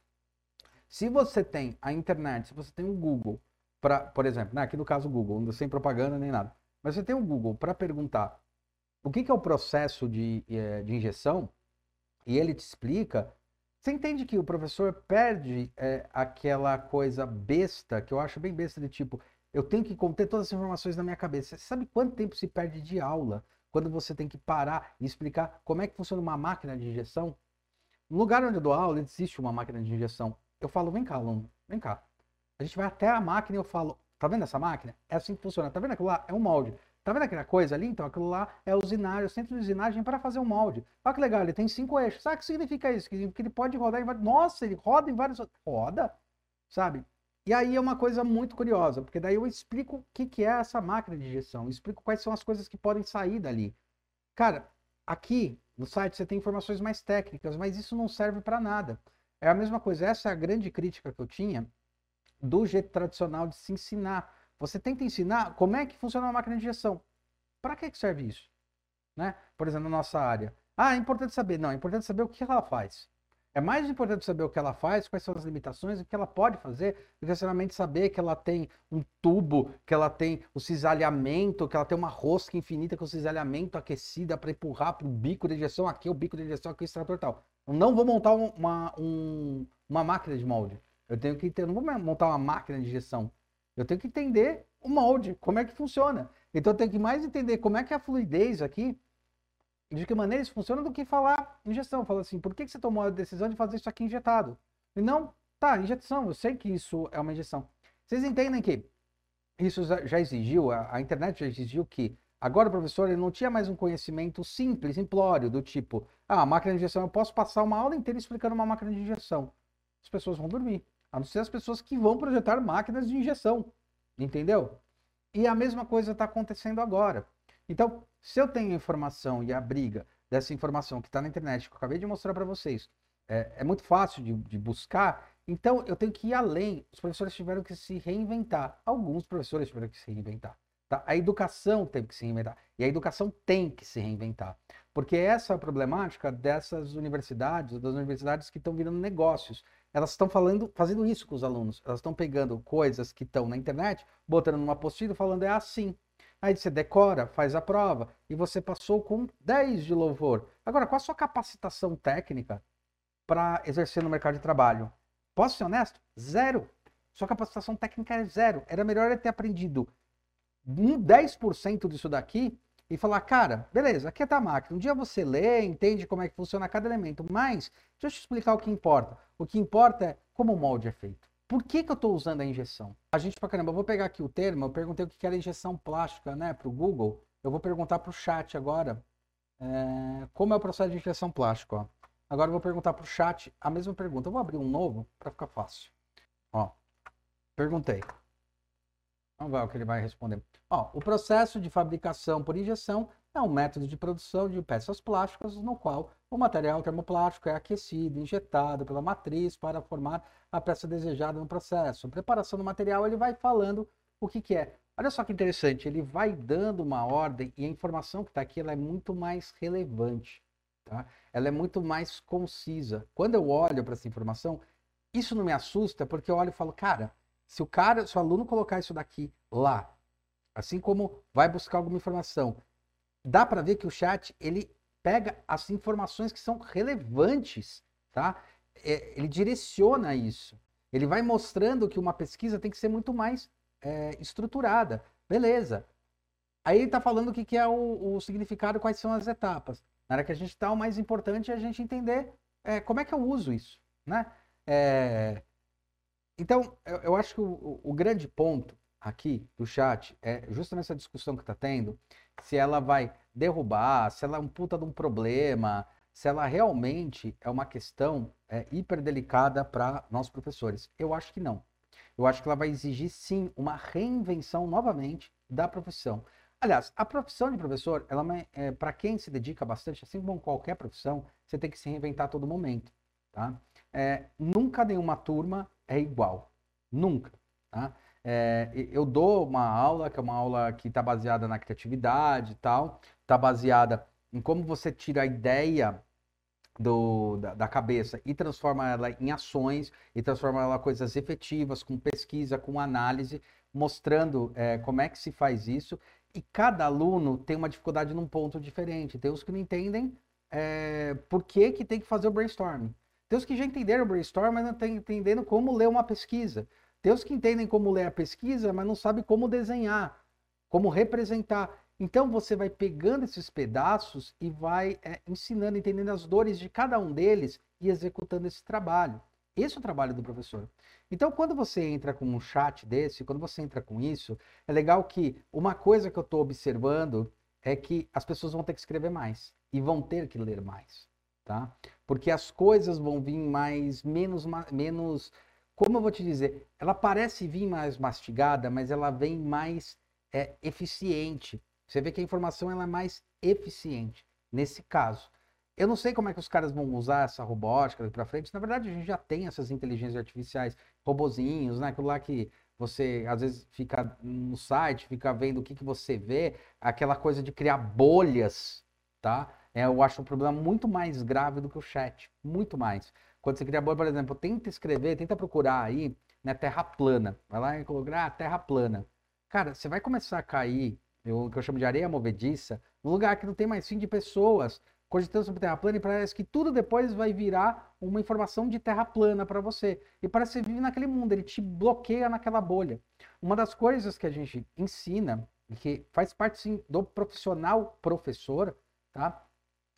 Se você tem a internet, se você tem o Google, para, por exemplo, né, aqui no caso Google, sem propaganda nem nada, mas você tem o Google para perguntar o que, que, é o processo de, eh, de injeção e ele te explica, você entende que o professor perde é, aquela coisa besta, que eu acho bem besta, de tipo, eu tenho que conter todas as informações na minha cabeça. Você sabe quanto tempo se perde de aula quando você tem que parar e explicar como é que funciona uma máquina de injeção? No lugar onde eu dou aula, existe uma máquina de injeção. Eu falo, vem cá, aluno, vem cá. A gente vai até a máquina e eu falo, tá vendo essa máquina? É assim que funciona. Tá vendo aquilo lá? É um molde. Tá vendo aquela coisa ali? Então, aquilo lá é usinário, o centro de usinagem para fazer um molde. Olha que legal, ele tem cinco eixos. Sabe o que significa isso? Que ele pode rodar em vários... Nossa, ele roda em vários... Roda, sabe? E aí é uma coisa muito curiosa, porque daí eu explico o que, que é essa máquina de injeção, explico quais são as coisas que podem sair dali. Cara, aqui no site você tem informações mais técnicas, mas isso não serve para nada. É a mesma coisa, essa é a grande crítica que eu tinha do jeito tradicional de se ensinar. Você tenta ensinar como é que funciona uma máquina de injeção. Para que serve isso? Né? Por exemplo, na nossa área. Ah, é importante saber. Não, é importante saber o que ela faz. É mais importante saber o que ela faz, quais são as limitações, o que ela pode fazer, do que necessariamente saber que ela tem um tubo, que ela tem o cisalhamento, que ela tem uma rosca infinita com cisalhamento aquecida para empurrar para o bico de injeção. Aqui é o bico de injeção, aqui é o extrator tal. Eu não vou montar uma, um, uma máquina de molde. Eu tenho que ter, não vou montar uma máquina de injeção. Eu tenho que entender o molde, como é que funciona. Então eu tenho que mais entender como é que é a fluidez aqui, de que maneira isso funciona, do que falar injeção. Fala assim, por que, que você tomou a decisão de fazer isso aqui injetado? E não, tá, injeção, eu sei que isso é uma injeção. Vocês entendem que isso já exigiu, a, a internet já exigiu que agora o professor ele não tinha mais um conhecimento simples, implório, do tipo, ah, máquina de injeção, eu posso passar uma aula inteira explicando uma máquina de injeção. As pessoas vão dormir. A não ser as pessoas que vão projetar máquinas de injeção. Entendeu? E a mesma coisa está acontecendo agora. Então, se eu tenho informação e a briga dessa informação que está na internet, que eu acabei de mostrar para vocês, é, é, muito fácil de, de, buscar, então eu tenho que ir além. Os professores tiveram que se reinventar. Alguns professores tiveram que se reinventar. Tá? A educação teve que se reinventar. E a educação tem que se reinventar. Porque essa é a problemática dessas universidades, das universidades que estão virando negócios elas estão falando, fazendo isso com os alunos. Elas estão pegando coisas que estão na internet, botando numa apostila falando é assim. Aí você decora, faz a prova e você passou com 10 de louvor. Agora, qual a sua capacitação técnica para exercer no mercado de trabalho? Posso ser honesto? Zero. Sua capacitação técnica é zero. Era melhor ter aprendido um 10% disso daqui e falar, cara, beleza, aqui é a máquina. Um dia você lê, entende como é que funciona cada elemento, mas deixa eu te explicar o que importa. O que importa é como o molde é feito. Por que, que eu estou usando a injeção? A gente, pra caramba, eu vou pegar aqui o termo, eu perguntei o que era injeção plástica, né, para o Google. Eu vou perguntar para o chat agora é, como é o processo de injeção plástica. Ó. Agora eu vou perguntar para o chat a mesma pergunta. Eu vou abrir um novo para ficar fácil. Ó, perguntei. Vamos ver o que ele vai responder. Ó, o processo de fabricação por injeção é um método de produção de peças plásticas no qual o material termoplástico é aquecido, injetado pela matriz para formar a peça desejada no processo. A preparação do material ele vai falando o que, que é. Olha só que interessante, ele vai dando uma ordem e a informação que está aqui ela é muito mais relevante. Tá? Ela é muito mais concisa. Quando eu olho para essa informação, isso não me assusta porque eu olho e falo, cara, se o cara, se o aluno colocar isso daqui lá, assim como vai buscar alguma informação, dá para ver que o chat ele pega as informações que são relevantes, tá? É, ele direciona isso. Ele vai mostrando que uma pesquisa tem que ser muito mais é, estruturada. Beleza. Aí ele está falando o que, que é o, o, significado, quais são as etapas. Na hora que a gente está, o mais importante é a gente entender é, como é que eu uso isso, né? É... Então, eu, eu, acho que o, o, grande ponto aqui do chat é justamente essa discussão que está tendo, se ela vai derrubar, se ela é um puta de um problema, se ela realmente é uma questão é, hiper delicada para nós professores. Eu acho que não. Eu acho que ela vai exigir sim uma reinvenção novamente da profissão. Aliás, a profissão de professor, ela é, para quem se dedica bastante, assim como qualquer profissão, você tem que se reinventar a todo momento, tá? É, nunca nenhuma turma é igual, nunca, tá? É, eu dou uma aula que é uma aula que está baseada na criatividade e tal, está baseada em como você tira a ideia do, da, da, cabeça e transforma ela em ações e transforma ela em coisas efetivas, com pesquisa, com análise, mostrando é, como é que se faz isso e cada aluno tem uma dificuldade num ponto diferente. Tem os que não entendem é, por que, que tem que fazer o brainstorming. Tem os que já entenderam o brainstorming, mas não estão entendendo como ler uma pesquisa. Tem os que entendem como ler a pesquisa, mas não sabem como desenhar, como representar. Então você vai pegando esses pedaços e vai é, ensinando, entendendo as dores de cada um deles e executando esse trabalho. Esse é o trabalho do professor. Então, quando você entra com um chat desse, quando você entra com isso, é legal que uma coisa que eu estou observando é que as pessoas vão ter que escrever mais e vão ter que ler mais, tá? Porque as coisas vão vir mais, menos, menos, como eu vou te dizer, ela parece vir mais mastigada, mas ela vem mais é, eficiente. Você vê que a informação ela é mais eficiente nesse caso. Eu não sei como é que os caras vão usar essa robótica para frente. Na verdade, a gente já tem essas inteligências artificiais, robozinhos, né? Aquilo lá que você às vezes fica no site, fica vendo o que, que você vê, aquela coisa de criar bolhas, tá? É, eu acho um problema muito mais grave do que o chat, muito mais. Quando você cria bolha, por exemplo, tenta escrever, tenta procurar aí, né, terra plana. Vai lá e colocar ah, terra plana. Cara, você vai começar a cair, o que eu chamo de areia movediça, num lugar que não tem mais fim de pessoas cogitando sobre terra plana e parece que tudo depois vai virar uma informação de terra plana para você. E parece que você vive naquele mundo, ele te bloqueia naquela bolha. Uma das coisas que a gente ensina, e que faz parte sim do profissional professor, tá?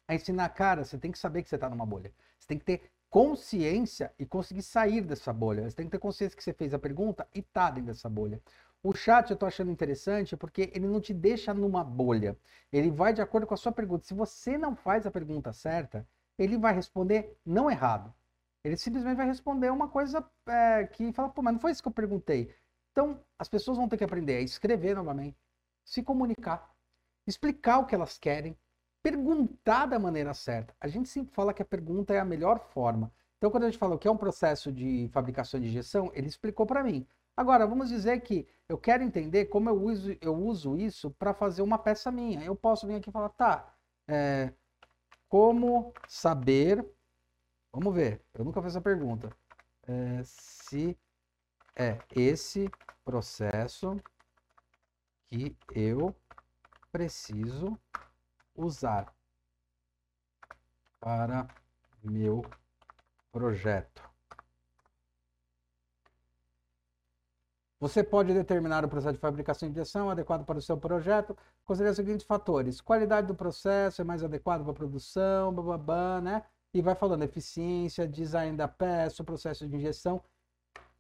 É ensinar, cara, você tem que saber que você está numa bolha. Você tem que ter consciência e conseguir sair dessa bolha. Você tem que ter consciência que você fez a pergunta e tá dentro dessa bolha. O chat eu tô achando interessante porque ele não te deixa numa bolha. Ele vai de acordo com a sua pergunta. Se você não faz a pergunta certa, ele vai responder não errado. Ele simplesmente vai responder uma coisa é, que fala, pô, mas não foi isso que eu perguntei. Então, as pessoas vão ter que aprender a escrever novamente, se comunicar, explicar o que elas querem, perguntar da maneira certa. A gente sempre fala que a pergunta é a melhor forma. Então, quando a gente fala o que é um processo de fabricação de injeção, ele explicou para mim. Agora, vamos dizer que eu quero entender como eu uso, eu uso isso para fazer uma peça minha. Eu posso vir aqui e falar, tá, é, como saber. Vamos ver, eu nunca fiz essa pergunta. É, se é esse processo que eu preciso usar para meu projeto. Você pode determinar o processo de fabricação de injeção adequado para o seu projeto, considerando os seguintes fatores: qualidade do processo é mais adequado para a produção, bababá, né? E vai falando eficiência, design da peça, processo de injeção.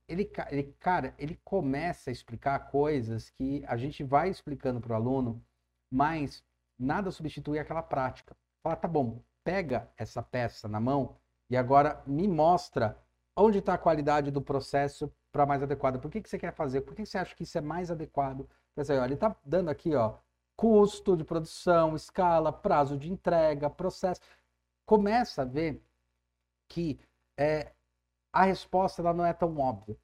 Ele, ele, cara, ele começa a explicar coisas que a gente vai explicando para o aluno, mas nada substitui aquela prática. Fala, tá bom, pega essa peça na mão e agora me mostra onde está a qualidade do processo para mais adequado. Por que, que você quer fazer? Por que, que você acha que isso é mais adequado? Dizer, olha, ele está dando aqui, ó, custo de produção, escala, prazo de entrega, processo. Começa a ver que é, a resposta ela não é tão óbvia.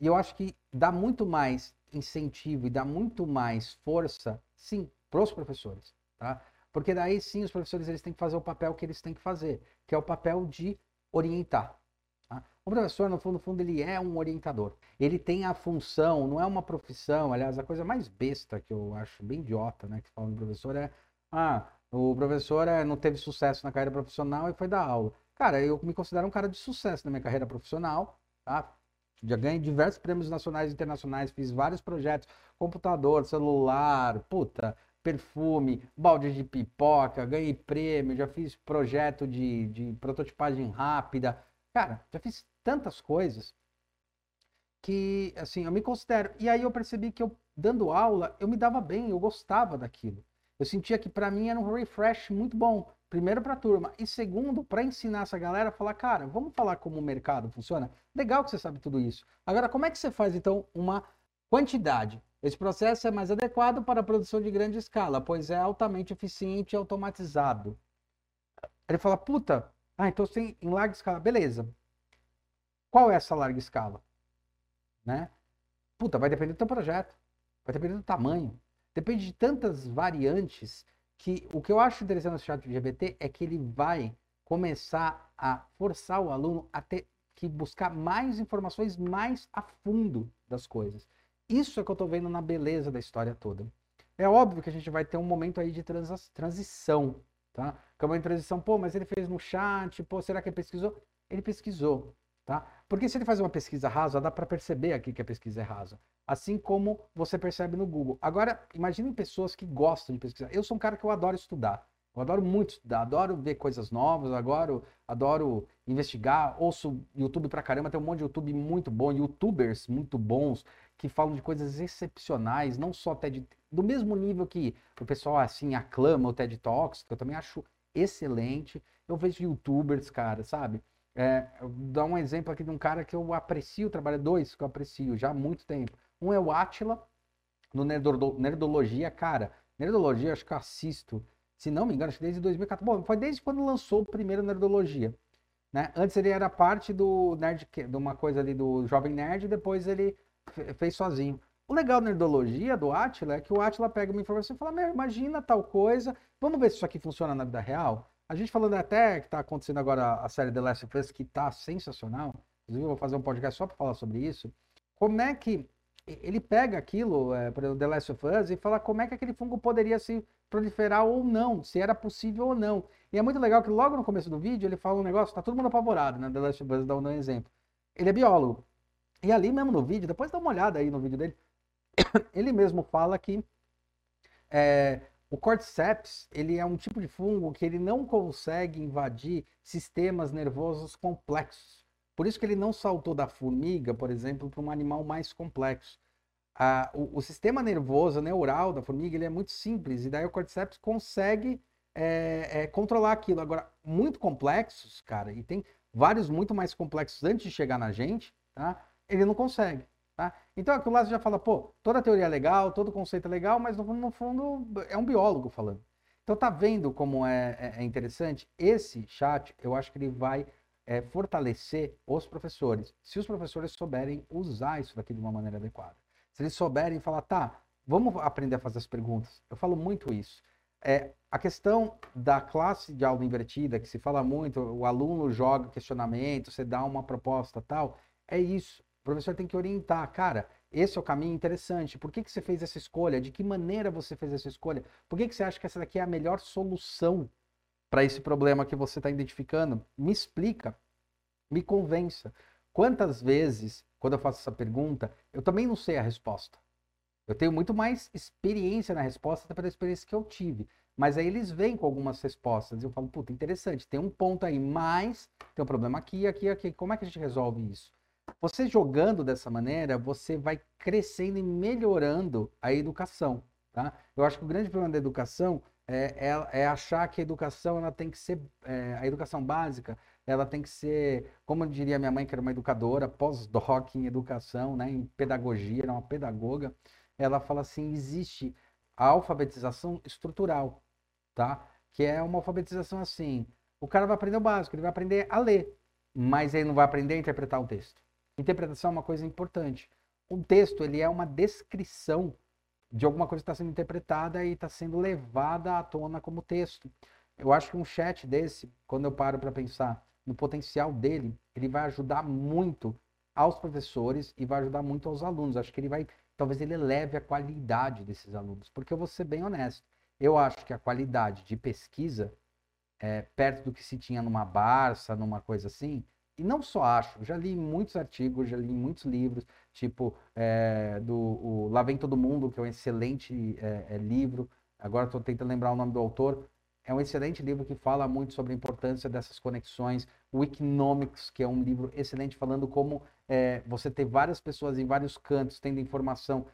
E eu acho que dá muito mais incentivo e dá muito mais força, sim, para os professores, tá? Porque daí sim os professores eles têm que fazer o papel que eles têm que fazer, que é o papel de orientar. O professor, no fundo, no fundo, ele é um orientador. Ele tem a função, não é uma profissão. Aliás, a coisa mais besta que eu acho bem idiota, né, que fala do professor é: ah, o professor é, não teve sucesso na carreira profissional e foi dar aula. Cara, eu me considero um cara de sucesso na minha carreira profissional, tá? Já ganhei diversos prêmios nacionais e internacionais, fiz vários projetos, computador, celular, puta, perfume, balde de pipoca, ganhei prêmio, já fiz projeto de, de prototipagem rápida. Cara, já fiz tantas coisas que, assim, eu me considero. E aí eu percebi que eu, dando aula, eu me dava bem, eu gostava daquilo. Eu sentia que para mim era um refresh muito bom. Primeiro para a turma. E segundo, para ensinar essa galera a falar, cara, vamos falar como o mercado funciona? Legal que você sabe tudo isso. Agora, como é que você faz, então, uma quantidade? Esse processo é mais adequado para a produção de grande escala, pois é altamente eficiente e automatizado. Ele fala, puta, ah, então você em larga escala, beleza. Qual é essa larga escala? Né? Puta, vai depender do teu projeto, vai depender do tamanho, depende de tantas variantes que o que eu acho interessante no chat GPT é que ele vai começar a forçar o aluno a ter que buscar mais informações mais a fundo das coisas. Isso é que eu estou vendo na beleza da história toda. É óbvio que a gente vai ter um momento aí de trans transição, tá? Que é uma transição, pô, mas ele fez no chat, pô, será que ele pesquisou? Ele pesquisou, tá? Porque se ele faz uma pesquisa rasa, dá para perceber aqui que a pesquisa é rasa assim como você percebe no Google. Agora, imagine pessoas que gostam de pesquisar. Eu sou um cara que eu adoro estudar. Eu adoro muito estudar, adoro ver coisas novas, adoro, adoro investigar, ouço YouTube pra caramba, tem um monte de YouTube muito bom, youtubers muito bons, que falam de coisas excepcionais, não só TED, do mesmo nível que o pessoal assim aclama o TED Talks, que eu também acho excelente. Eu vejo youtubers, cara, sabe? É, dar um exemplo aqui de um cara que eu aprecio, trabalha dois que eu aprecio já há muito tempo. Um é o Atila, no Nerdologia. Cara, Nerdologia acho que eu assisto, se não me engano, acho que desde 2014. Bom, foi desde quando lançou o primeiro Nerdologia. Né? Antes ele era parte do Nerd, de uma coisa ali do Jovem Nerd, depois ele fez sozinho. O legal da Nerdologia do Atila é que o Atila pega uma informação e fala: Meu, imagina tal coisa, vamos ver se isso aqui funciona na vida real. A gente falando até que está acontecendo agora a série The Last of Us, que está sensacional. Inclusive, eu vou fazer um podcast só para falar sobre isso. Como é que ele pega aquilo, é, por exemplo, The Last of Us, e fala como é que aquele fungo poderia se proliferar ou não, se era possível ou não. E é muito legal que logo no começo do vídeo ele fala um negócio, tá todo mundo apavorado, né? The Last of Us dá um exemplo. Ele é biólogo. E ali mesmo no vídeo, depois dá uma olhada aí no vídeo dele, ele mesmo fala que é, o Cordyceps, ele é um tipo de fungo que ele não consegue invadir sistemas nervosos complexos. Por isso que ele não saltou da formiga, por exemplo, para um animal mais complexo. Ah, o, o, sistema nervoso neural da formiga ele é muito simples, e daí o Cordyceps consegue é, é, controlar aquilo. Agora, muito complexos, cara, e tem vários muito mais complexos antes de chegar na gente, tá? Ele não consegue. Tá? Então, aquilo lá você já fala, pô, toda teoria é legal, todo conceito é legal, mas no, no fundo é um biólogo falando. Então, tá vendo como é, é, é interessante? Esse chat, eu acho que ele vai é, fortalecer os professores, se os professores souberem usar isso daqui de uma maneira adequada. Se eles souberem falar, tá, vamos aprender a fazer as perguntas. Eu falo muito isso. É, a questão da classe de aula invertida, que se fala muito, o aluno joga questionamento, você dá uma proposta tal, é isso. O professor tem que orientar, cara, esse é o caminho interessante. Por que, que você fez essa escolha? De que maneira você fez essa escolha? Por que, que você acha que essa daqui é a melhor solução para esse problema que você está identificando? Me explica, me convença. Quantas vezes, quando eu faço essa pergunta, eu também não sei a resposta. Eu tenho muito mais experiência na resposta até pela experiência que eu tive. Mas aí eles vêm com algumas respostas e eu falo, puta, interessante, tem um ponto aí, mas tem um problema aqui, aqui, aqui. Como é que a gente resolve isso? Você jogando dessa maneira, você vai crescendo e melhorando a educação. Tá? Eu acho que o grande problema da educação é, é, é, achar que a educação ela tem que ser é, a educação básica ela tem que ser como diria minha mãe que era uma educadora pós-doc em educação né em pedagogia era uma pedagoga ela fala assim existe a alfabetização estrutural tá que é uma alfabetização assim o cara vai aprender o básico ele vai aprender a ler mas ele não vai aprender a interpretar o texto interpretação é uma coisa importante um texto ele é uma descrição de alguma coisa que está sendo interpretada e está sendo levada à tona como texto. Eu acho que um chat desse, quando eu paro para pensar no potencial dele, ele vai ajudar muito aos professores e vai ajudar muito aos alunos. Acho que ele vai, talvez ele eleve a qualidade desses alunos, porque eu vou ser bem honesto. Eu acho que a qualidade de pesquisa, é, perto do que se tinha numa Barça, numa coisa assim, e não só acho, já li muitos artigos, já li muitos livros, tipo é, do o Lá Vem Todo Mundo, que é um excelente é, é, livro agora estou tentando lembrar o nome do autor, é um excelente livro que fala muito sobre a importância dessas conexões. O Economics, que é um livro excelente falando como você ter várias pessoas em vários cantos tendo informação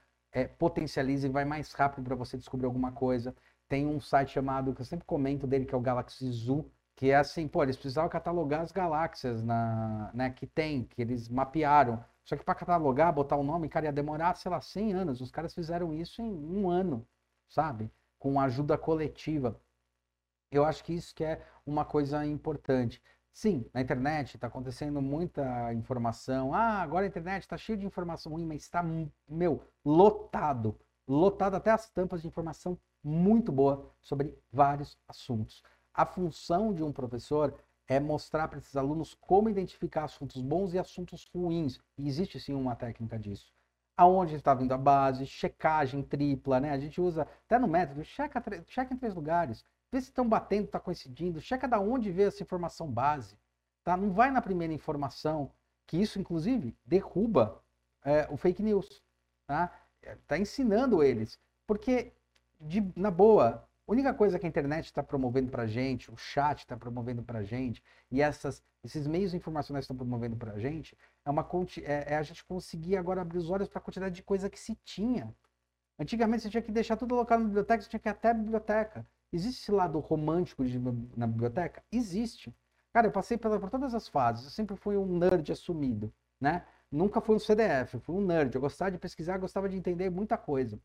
potencializa e vai mais rápido para você descobrir alguma coisa. Tem um site chamado, que eu sempre comento dele, que é o Galaxy Zoo, que é assim, pô, eles precisavam catalogar as galáxias na, né, que tem, que eles mapearam. Só que para catalogar, botar o nome, cara, ia demorar, sei lá, 100 anos. Os caras fizeram isso em um ano, sabe? Com ajuda coletiva. Eu acho que isso que é uma coisa importante. Sim, na internet está acontecendo muita informação. Ah, agora a internet está cheia de informação ruim, mas está, meu, lotado. Lotado até as tampas de informação muito boa sobre vários assuntos. A função de um professor é mostrar para esses alunos como identificar assuntos bons e assuntos ruins. E existe sim uma técnica disso. Aonde está vindo a base, checagem tripla, né? A gente usa até no método, checa, checa em três lugares. Vê se estão batendo, está coincidindo. Checa da onde veio essa informação base. Tá? Não vai na primeira informação, que isso, inclusive, derruba é, o fake news. Tá? tá ensinando eles. Porque, de, na boa, única coisa que a internet está promovendo para gente, o chat está promovendo para gente, e essas, esses meios informacionais estão promovendo para gente, é, uma, é, é a gente conseguir agora abrir os olhos para a quantidade de coisa que se tinha. Antigamente você tinha que deixar tudo alocado na biblioteca, você tinha que ir até a biblioteca. Existe esse lado romântico de, na biblioteca? Existe. Cara, eu passei por, por todas as fases. Eu sempre fui um nerd assumido, né? Nunca fui um CDF, fui um nerd. Eu gostava de pesquisar, gostava de entender muita coisa.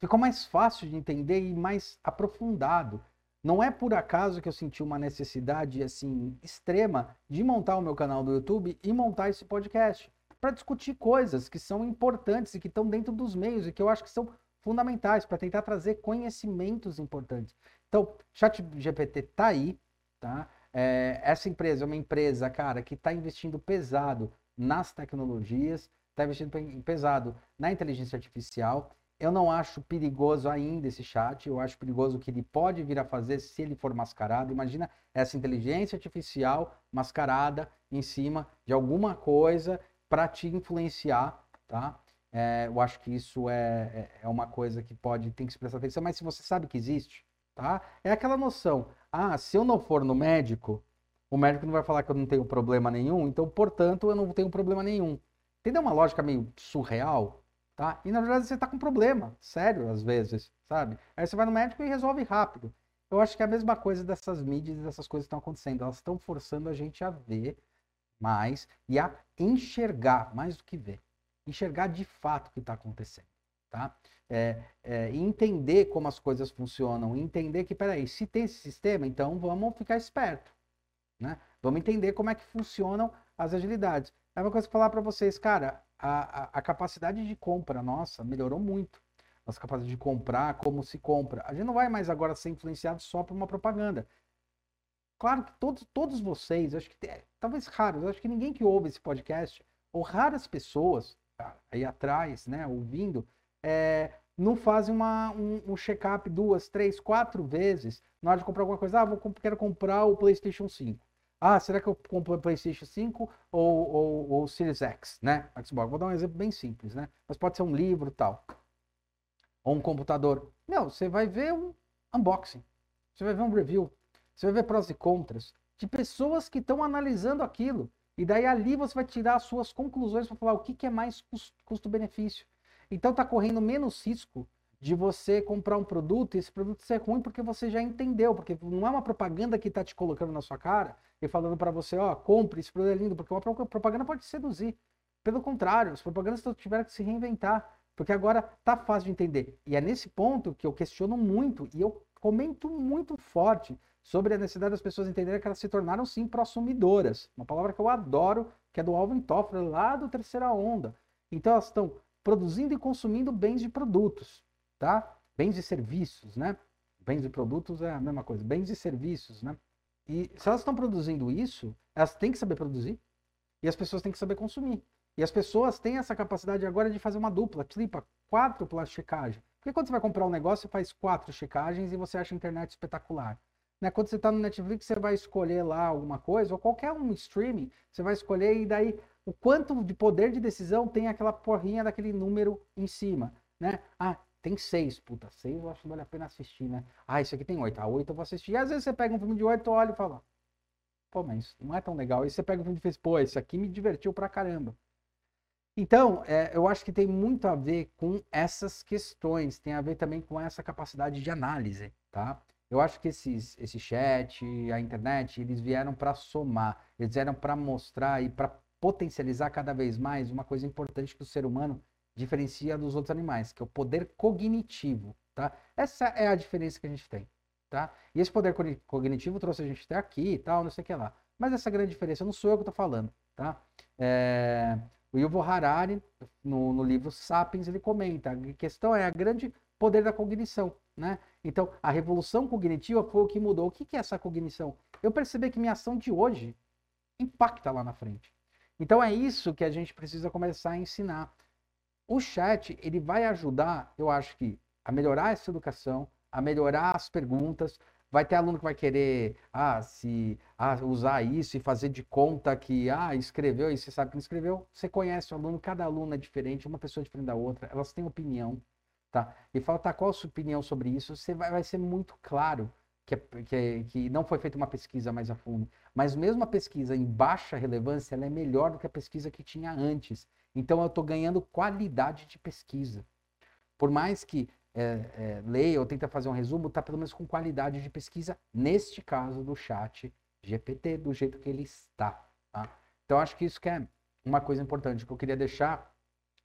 Ficou mais fácil de entender e mais aprofundado. Não é por acaso que eu senti uma necessidade assim extrema de montar o meu canal do YouTube e montar esse podcast para discutir coisas que são importantes e que estão dentro dos meios e que eu acho que são fundamentais para tentar trazer conhecimentos importantes. Então, ChatGPT está aí, tá? É, essa empresa é uma empresa, cara, que está investindo pesado nas tecnologias, está investindo pesado na inteligência artificial. Eu não acho perigoso ainda esse chat, eu acho perigoso o que ele pode vir a fazer se ele for mascarado. Imagina essa inteligência artificial mascarada em cima de alguma coisa para te influenciar, tá? É, eu acho que isso é, é, é uma coisa que pode, tem que se prestar atenção, mas se você sabe que existe, tá? É aquela noção, ah, se eu não for no médico, o médico não vai falar que eu não tenho problema nenhum, então, portanto, eu não tenho problema nenhum. Entendeu uma lógica meio surreal, tá? E na verdade você tá com problema, sério, às vezes, sabe? Aí você vai no médico e resolve rápido. Eu acho que é a mesma coisa dessas mídias, dessas coisas que estão acontecendo. Elas estão forçando a gente a ver mais e a enxergar mais do que ver enxergar de fato o que está acontecendo, tá? É, é, entender como as coisas funcionam, entender que, peraí, se tem esse sistema, então vamos ficar esperto, né? Vamos entender como é que funcionam as agilidades. É uma coisa que falar para vocês, cara, a, a, capacidade de compra nossa melhorou muito. Nossa capacidade de comprar, como se compra. A gente não vai mais agora ser influenciado só por uma propaganda. Claro que todos, todos vocês, acho que talvez raros, acho que ninguém que ouve esse podcast, ou raras pessoas, aí atrás, né, ouvindo, é, não fazem uma, um, um check-up duas, três, quatro vezes na hora de comprar alguma coisa. Ah, vou, quero comprar o PlayStation 5. Ah, será que eu compro o PlayStation 5 ou, ou, ou Series X, né? Xbox. Vou dar um exemplo bem simples, né? Mas pode ser um livro tal. Ou um computador. Não, você vai ver um unboxing. Você vai ver um review. Você vai ver prós e contras de pessoas que estão analisando aquilo. E daí ali você vai tirar as suas conclusões para falar o que, que é mais custo-benefício. Então está correndo menos risco de você comprar um produto e esse produto ser ruim porque você já entendeu, porque não é uma propaganda que está te colocando na sua cara e falando para você, ó, compre, esse produto é lindo, porque uma propaganda pode seduzir. Pelo contrário, as propagandas tiveram que se reinventar, porque agora tá fácil de entender. E é nesse ponto que eu questiono muito e eu comento muito forte sobre a necessidade das pessoas entenderem que elas se tornaram sim prosumidoras. Uma palavra que eu adoro, que é do Alvin Toffler, lá do Terceira Onda. Então elas estão produzindo e consumindo bens e produtos, tá? Bens e serviços, né? Bens e produtos é a mesma coisa, bens e serviços, né? E se elas estão produzindo isso, elas têm que saber produzir e as pessoas têm que saber consumir. E as pessoas têm essa capacidade agora de fazer uma dupla, tripa, quádrupla checagem. Porque quando você vai comprar um negócio, você faz quatro checagens e você acha a internet espetacular. Né? Quando você está no Netflix, você vai escolher lá alguma coisa, ou qualquer um streaming, você vai escolher e daí o quanto de poder de decisão tem aquela porrinha daquele número em cima. Né? Ah, tem seis. Puta, seis eu acho que vale a pena assistir, né? Ah, esse aqui tem oito. Ah, oito eu vou assistir. E às vezes você pega um filme de oito, olha e fala, pô, mas não é tão legal. E você pega um filme e fez, pô, esse aqui me divertiu pra caramba. Então, é, eu acho que tem muito a ver com essas questões, tem a ver também com essa capacidade de análise, tá? Eu acho que esses, esse chat, a internet, eles vieram para somar, eles vieram para mostrar e para potencializar cada vez mais uma coisa importante que o ser humano diferencia dos outros animais, que é o poder cognitivo, tá? Essa é a diferença que a gente tem, tá? E esse poder cognitivo trouxe a gente até aqui e tal, não sei o que lá. Mas essa grande diferença não sou eu que estou falando, tá? É... O Yuval Harari, no, no livro Sapiens, ele comenta, a questão é a grande poder da cognição, né? Então, a revolução cognitiva foi o que mudou. O que é essa cognição? Eu percebi que minha ação de hoje impacta lá na frente. Então, é isso que a gente precisa começar a ensinar. O chat, ele vai ajudar, eu acho que, a melhorar essa educação, a melhorar as perguntas. Vai ter aluno que vai querer ah, se, ah, usar isso e fazer de conta que ah, escreveu e você sabe que não escreveu. Você conhece o aluno, cada aluno é diferente, uma pessoa é diferente da outra, elas têm opinião tá? E fala, tá, qual a sua opinião sobre isso? Você vai, vai ser muito claro que, que, que não foi feita uma pesquisa mais a fundo. Mas mesmo a pesquisa em baixa relevância, ela é melhor do que a pesquisa que tinha antes. Então eu estou ganhando qualidade de pesquisa. Por mais que é, é, leia ou tenta fazer um resumo, está pelo menos com qualidade de pesquisa, neste caso do chat GPT, do jeito que ele está. Tá? Então acho que isso que é uma coisa importante que eu queria deixar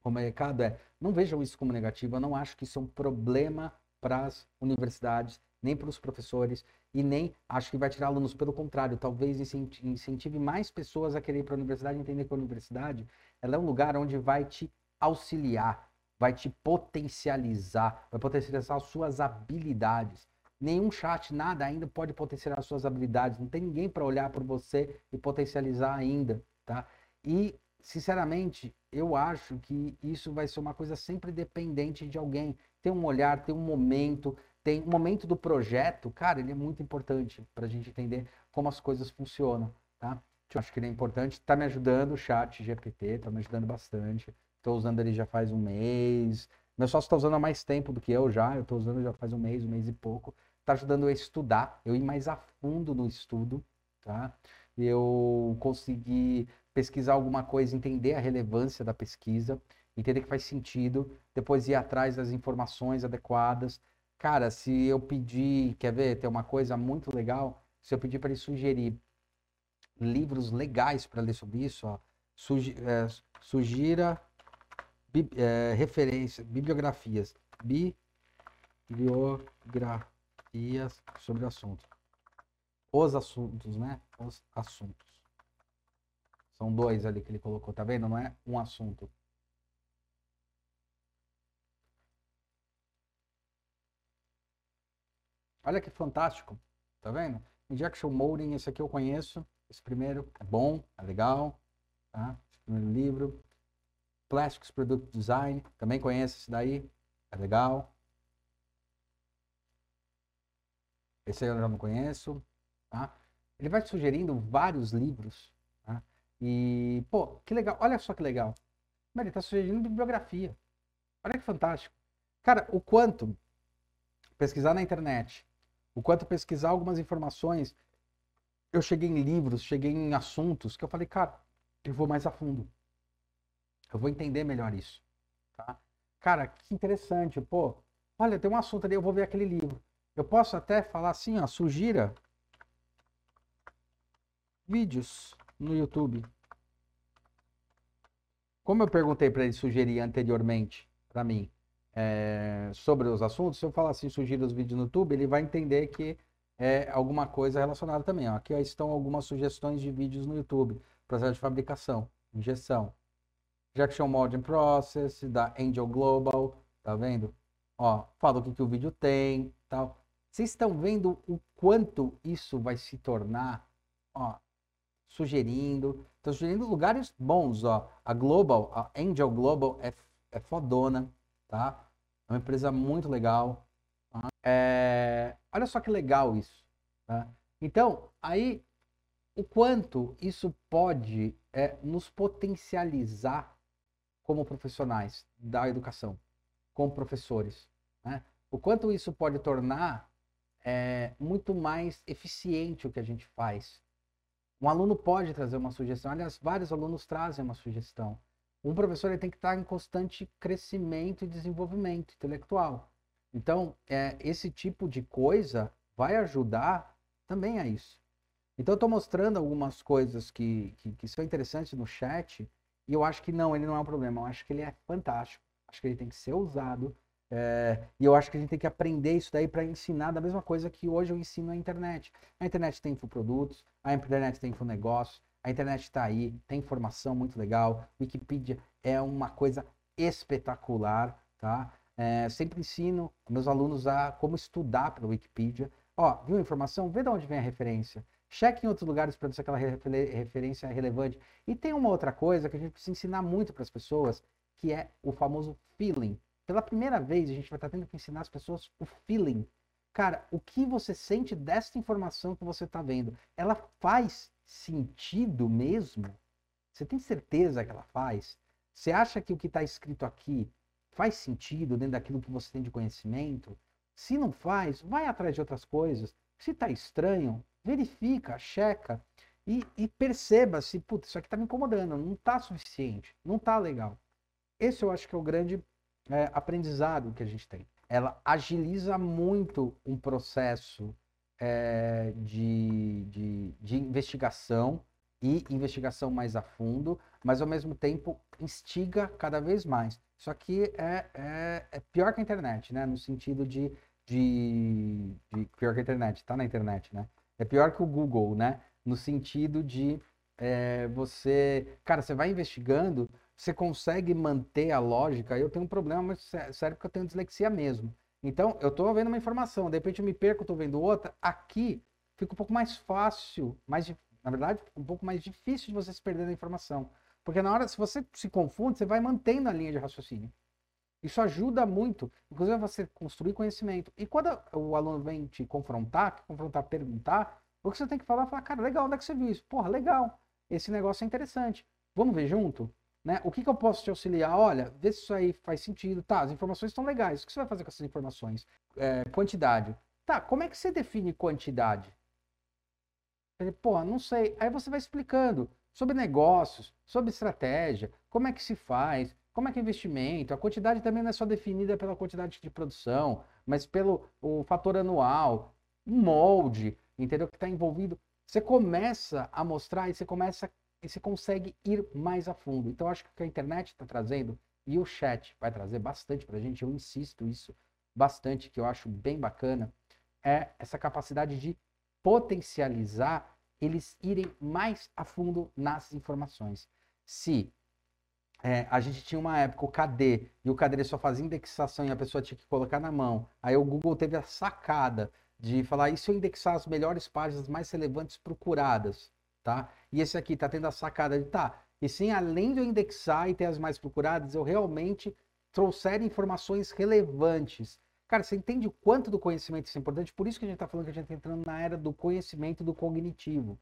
como recado é, não vejam isso como negativo, eu não acho que isso é um problema para as universidades, nem para os professores, e nem acho que vai tirar alunos, pelo contrário, talvez incentive mais pessoas a querer ir para a universidade entender que a universidade ela é um lugar onde vai te auxiliar, vai te potencializar, vai potencializar as suas habilidades. Nenhum chat, nada ainda pode potencializar as suas habilidades, não tem ninguém para olhar por você e potencializar ainda, tá? E sinceramente, eu acho que isso vai ser uma coisa sempre dependente de alguém. Tem um olhar, tem um momento, tem um momento do projeto, cara, ele é muito importante para a gente entender como as coisas funcionam, tá? Eu acho que ele é importante, está me ajudando o chat GPT, está me ajudando bastante. Estou usando ele já faz um mês. Meu sócio está usando há mais tempo do que eu já, eu estou usando já faz um mês, um mês e pouco. Está ajudando eu a estudar, eu ir mais a fundo no estudo, tá? Eu consegui pesquisar alguma coisa, entender a relevância da pesquisa, entender que faz sentido, depois ir atrás das informações adequadas. Cara, se eu pedir, quer ver, tem uma coisa muito legal, se eu pedir para ele sugerir livros legais para ler sobre isso, ó, sugi, é, sugira bi, é, bibliografias, bibliografias sobre assuntos. Os assuntos, né? Os assuntos. São dois ali que ele colocou, tá vendo? Não é um assunto. Olha que fantástico, tá vendo? Injection Molding, esse aqui eu conheço. Esse primeiro é bom, é legal, tá? Esse primeiro livro. Plastics Product Design, também conheço esse daí, é legal. Esse aí eu já não conheço, tá? Ele vai sugerindo vários livros e, pô, que legal. Olha só que legal. Mas ele está sugerindo bibliografia. Olha que fantástico. Cara, o quanto pesquisar na internet, o quanto pesquisar algumas informações, eu cheguei em livros, cheguei em assuntos que eu falei, cara, eu vou mais a fundo. Eu vou entender melhor isso. Tá? Cara, que interessante. Pô, olha, tem um assunto ali, eu vou ver aquele livro. Eu posso até falar assim, ó, sugira vídeos no YouTube. Como eu perguntei para ele sugerir anteriormente para mim é, sobre os assuntos, se eu falar assim, sugira os vídeos no YouTube, ele vai entender que é alguma coisa relacionada também. Ó. Aqui ó, estão algumas sugestões de vídeos no YouTube. Processo de fabricação, injeção. Injection Molding Process, da Angel Global, tá vendo? Ó, fala o que, que o vídeo tem, tal. Vocês estão vendo o quanto isso vai se tornar, ó, sugerindo. Estou sugerindo lugares bons, ó. A Global, a Angel Global é, é fodona, tá? É uma empresa muito legal. Tá? É, olha só que legal isso. Tá? Então, aí, o quanto isso pode é, nos potencializar como profissionais da educação, como professores. Né? O quanto isso pode tornar é, muito mais eficiente o que a gente faz. Um aluno pode trazer uma sugestão, aliás, vários alunos trazem uma sugestão. Um professor ele tem que estar em constante crescimento e desenvolvimento intelectual. Então, é, esse tipo de coisa vai ajudar também a isso. Então, eu estou mostrando algumas coisas que, que, que, são interessantes no chat e eu acho que não, ele não é um problema. Eu acho que ele é fantástico. Acho que ele tem que ser usado. É, e eu acho que a gente tem que aprender isso daí para ensinar da mesma coisa que hoje eu ensino na internet. A internet tem infoprodutos, a internet tem infonegócios, a internet está aí, tem informação muito legal. Wikipedia é uma coisa espetacular, tá? É, sempre ensino meus alunos a como estudar pela Wikipedia. Ó, viu a informação? Vê de onde vem a referência. Cheque em outros lugares para ver se aquela referência é relevante. E tem uma outra coisa que a gente precisa ensinar muito para as pessoas, que é o famoso feeling. Pela primeira vez, a gente vai estar tá tendo que ensinar as pessoas o feeling. Cara, o que você sente desta informação que você está vendo? Ela faz sentido mesmo? Você tem certeza que ela faz? Você acha que o que está escrito aqui faz sentido dentro daquilo que você tem de conhecimento? Se não faz, vai atrás de outras coisas. Se está estranho, verifica, checa e, e perceba se, isso aqui está me incomodando, não está suficiente, não está legal. Esse eu acho que é o grande é, aprendizado que a gente tem. Ela agiliza muito um processo é, de, de, de investigação e investigação mais a fundo, mas ao mesmo tempo instiga cada vez mais. Isso aqui é, é, é pior que a internet, né? No sentido de, de, de, Pior que a internet, tá na internet, né? É pior que o Google, né? No sentido de é, você. Cara, você vai investigando, você consegue manter a lógica. Eu tenho um problema mas sério porque eu tenho dislexia mesmo. Então, eu estou vendo uma informação, de repente eu me perco, estou vendo outra. Aqui fica um pouco mais fácil, mais, na verdade, um pouco mais difícil de você se perder na informação. Porque na hora, se você se confunde, você vai mantendo a linha de raciocínio. Isso ajuda muito, inclusive, você construir conhecimento. E quando o aluno vem te confrontar, confrontar, perguntar, o que você tem que falar falar, cara, legal, onde é que você viu isso? Porra, legal, esse negócio é interessante. Vamos ver junto? Né? O que, que eu posso te auxiliar? Olha, vê se isso aí faz sentido. Tá, as informações estão legais. O que você vai fazer com essas informações? É, quantidade. Tá, como é que você define quantidade? Ele, pô, não sei. Aí você vai explicando sobre negócios, sobre estratégia, como é que se faz, como é que é investimento. A quantidade também não é só definida pela quantidade de produção, mas pelo o fator anual, um molde, entendeu? Que está envolvido. Você começa a mostrar e você começa e você consegue ir mais a fundo. Então, acho que o que a internet está trazendo e o chat vai trazer bastante para a gente, eu insisto isso bastante, que eu acho bem bacana, é essa capacidade de potencializar eles irem mais a fundo nas informações. Se é, a gente tinha uma época o KD e o KD só fazia indexação e a pessoa tinha que colocar na mão, aí o Google teve a sacada de falar e se eu indexar as melhores páginas mais relevantes procuradas? tá? E esse aqui tá tendo a sacada de, tá, e sim, além de eu indexar e ter as mais procuradas, eu realmente trouxer informações relevantes. Cara, você entende o quanto do conhecimento isso é importante? Por isso que a gente está falando que a gente está entrando na era do conhecimento do cognitivo.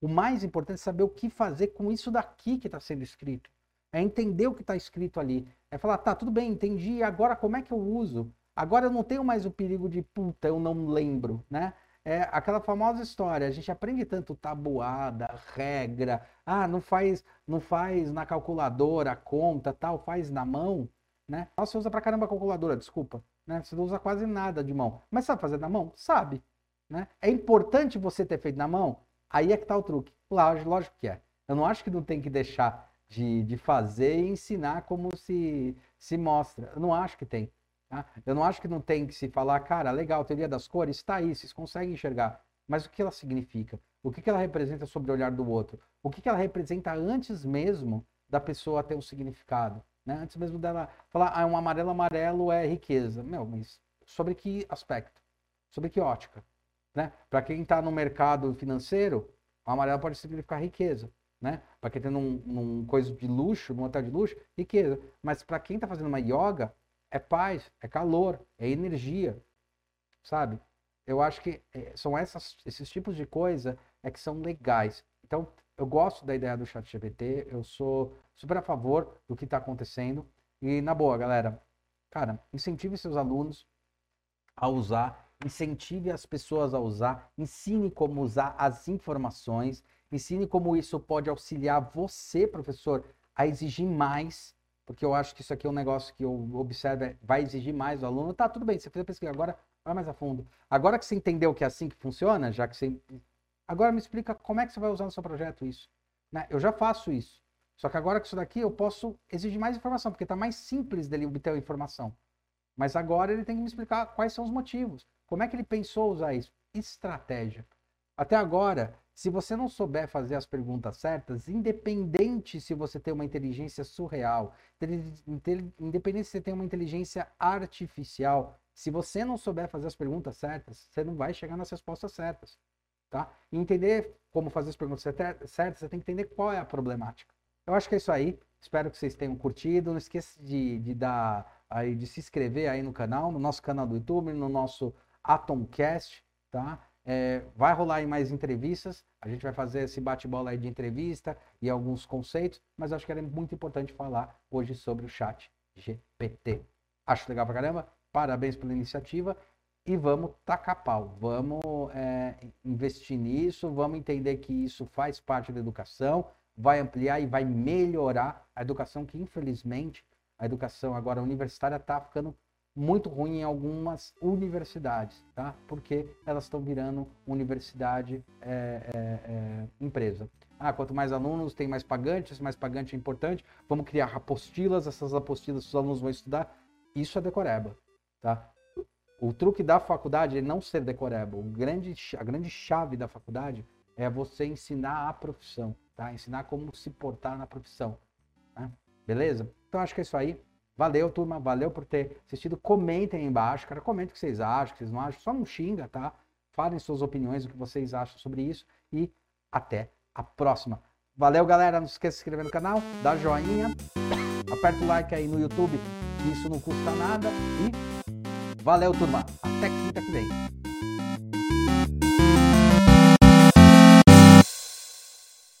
O mais importante é saber o que fazer com isso daqui que está sendo escrito. É entender o que está escrito ali. É falar, tá, tudo bem, entendi, agora como é que eu uso? Agora eu não tenho mais o perigo de, puta, eu não lembro, né? É aquela famosa história, a gente aprende tanto tabuada, regra, ah, não faz, não faz na calculadora, conta, tal, faz na mão, né? Nossa, você usa pra caramba a calculadora, desculpa, né? Você não usa quase nada de mão. Mas sabe fazer na mão? Sabe, né? É importante você ter feito na mão? Aí é que tá o truque. Lógico, lógico que é. Eu não acho que não tem que deixar de, de fazer e ensinar como se, se mostra. Eu não acho que tem. Tá? Eu não acho que não tem que se falar, cara, legal, teoria das cores, está aí, vocês conseguem enxergar. Mas o que ela significa? O que ela representa sobre o olhar do outro? O que ela representa antes mesmo da pessoa ter um significado? Né? Antes mesmo dela falar, ah, um amarelo, amarelo é riqueza. Meu, mas sobre que aspecto? Sobre que ótica? Né? Para quem está no mercado financeiro, o amarelo pode significar riqueza. Né? Para quem está num, num coisa de luxo, num hotel de luxo, riqueza. Mas para quem está fazendo uma yoga, é paz, é calor, é energia, sabe? Eu acho que é, são essas, esses tipos de coisa é que são legais. Então, eu gosto da ideia do chat GPT, eu sou super a favor do que está acontecendo. E, na boa, galera, cara, incentive seus alunos, a usar, incentive as pessoas a usar, ensine como usar as informações, ensine como isso pode auxiliar você, professor, a exigir mais, porque eu acho que isso aqui é um negócio que eu observo, é, vai exigir mais do aluno. Tá, tudo bem, você fez a pesquisa, agora vai mais a fundo. Agora que você entendeu que é assim que funciona, já que você. Agora me explica como é que você vai usar no seu projeto isso. Né? Eu já faço isso. Só que agora com isso daqui eu posso exigir mais informação, porque está mais simples dele obter a informação. Mas agora ele tem que me explicar quais são os motivos. Como é que ele pensou usar isso? Estratégia. Até agora, se você não souber fazer as perguntas certas, independente se você tem uma inteligência surreal, independente se você tem uma inteligência artificial, se você não souber fazer as perguntas certas, você não vai chegar nas respostas certas. Tá? E entender como fazer as perguntas certas, você tem que entender qual é a problemática. Eu acho que é isso aí. Espero que vocês tenham curtido. Não esqueça de, de dar aí, de se inscrever aí no canal, no nosso canal do YouTube, no nosso Atomcast, tá? É, vai rolar aí mais entrevistas. A gente vai fazer esse bate-bola aí de entrevista e alguns conceitos, mas acho que era muito importante falar hoje sobre o chat GPT. Acho legal pra caramba. Parabéns pela iniciativa e vamos tacar pau. Vamos é, investir nisso, vamos entender que isso faz parte da educação, vai ampliar e vai melhorar a educação que, infelizmente, a educação agora universitária está ficando muito ruim em algumas universidades, tá? Porque elas estão virando universidade é, é, é, empresa. Ah, quanto mais alunos, tem mais pagantes, mais pagante é importante. Vamos criar apostilas, essas apostilas os alunos vão estudar. Isso é decoreba, tá? O truque da faculdade é não ser decoreba. O grande, a grande chave da faculdade é você ensinar a profissão, tá? Ensinar como se portar na profissão, né? Beleza? Então acho que é isso aí. Valeu, turma. Valeu por ter assistido. Comentem aí embaixo, cara. Comentem o que vocês acham, o que vocês não acham. Só não xinga, tá? Falem suas opiniões, o que vocês acham sobre isso. E até a próxima. Valeu, galera. Não se esqueça de se inscrever no canal, dá joinha, aperta o like aí no YouTube, isso não custa nada. E valeu, turma. Até quinta que vem.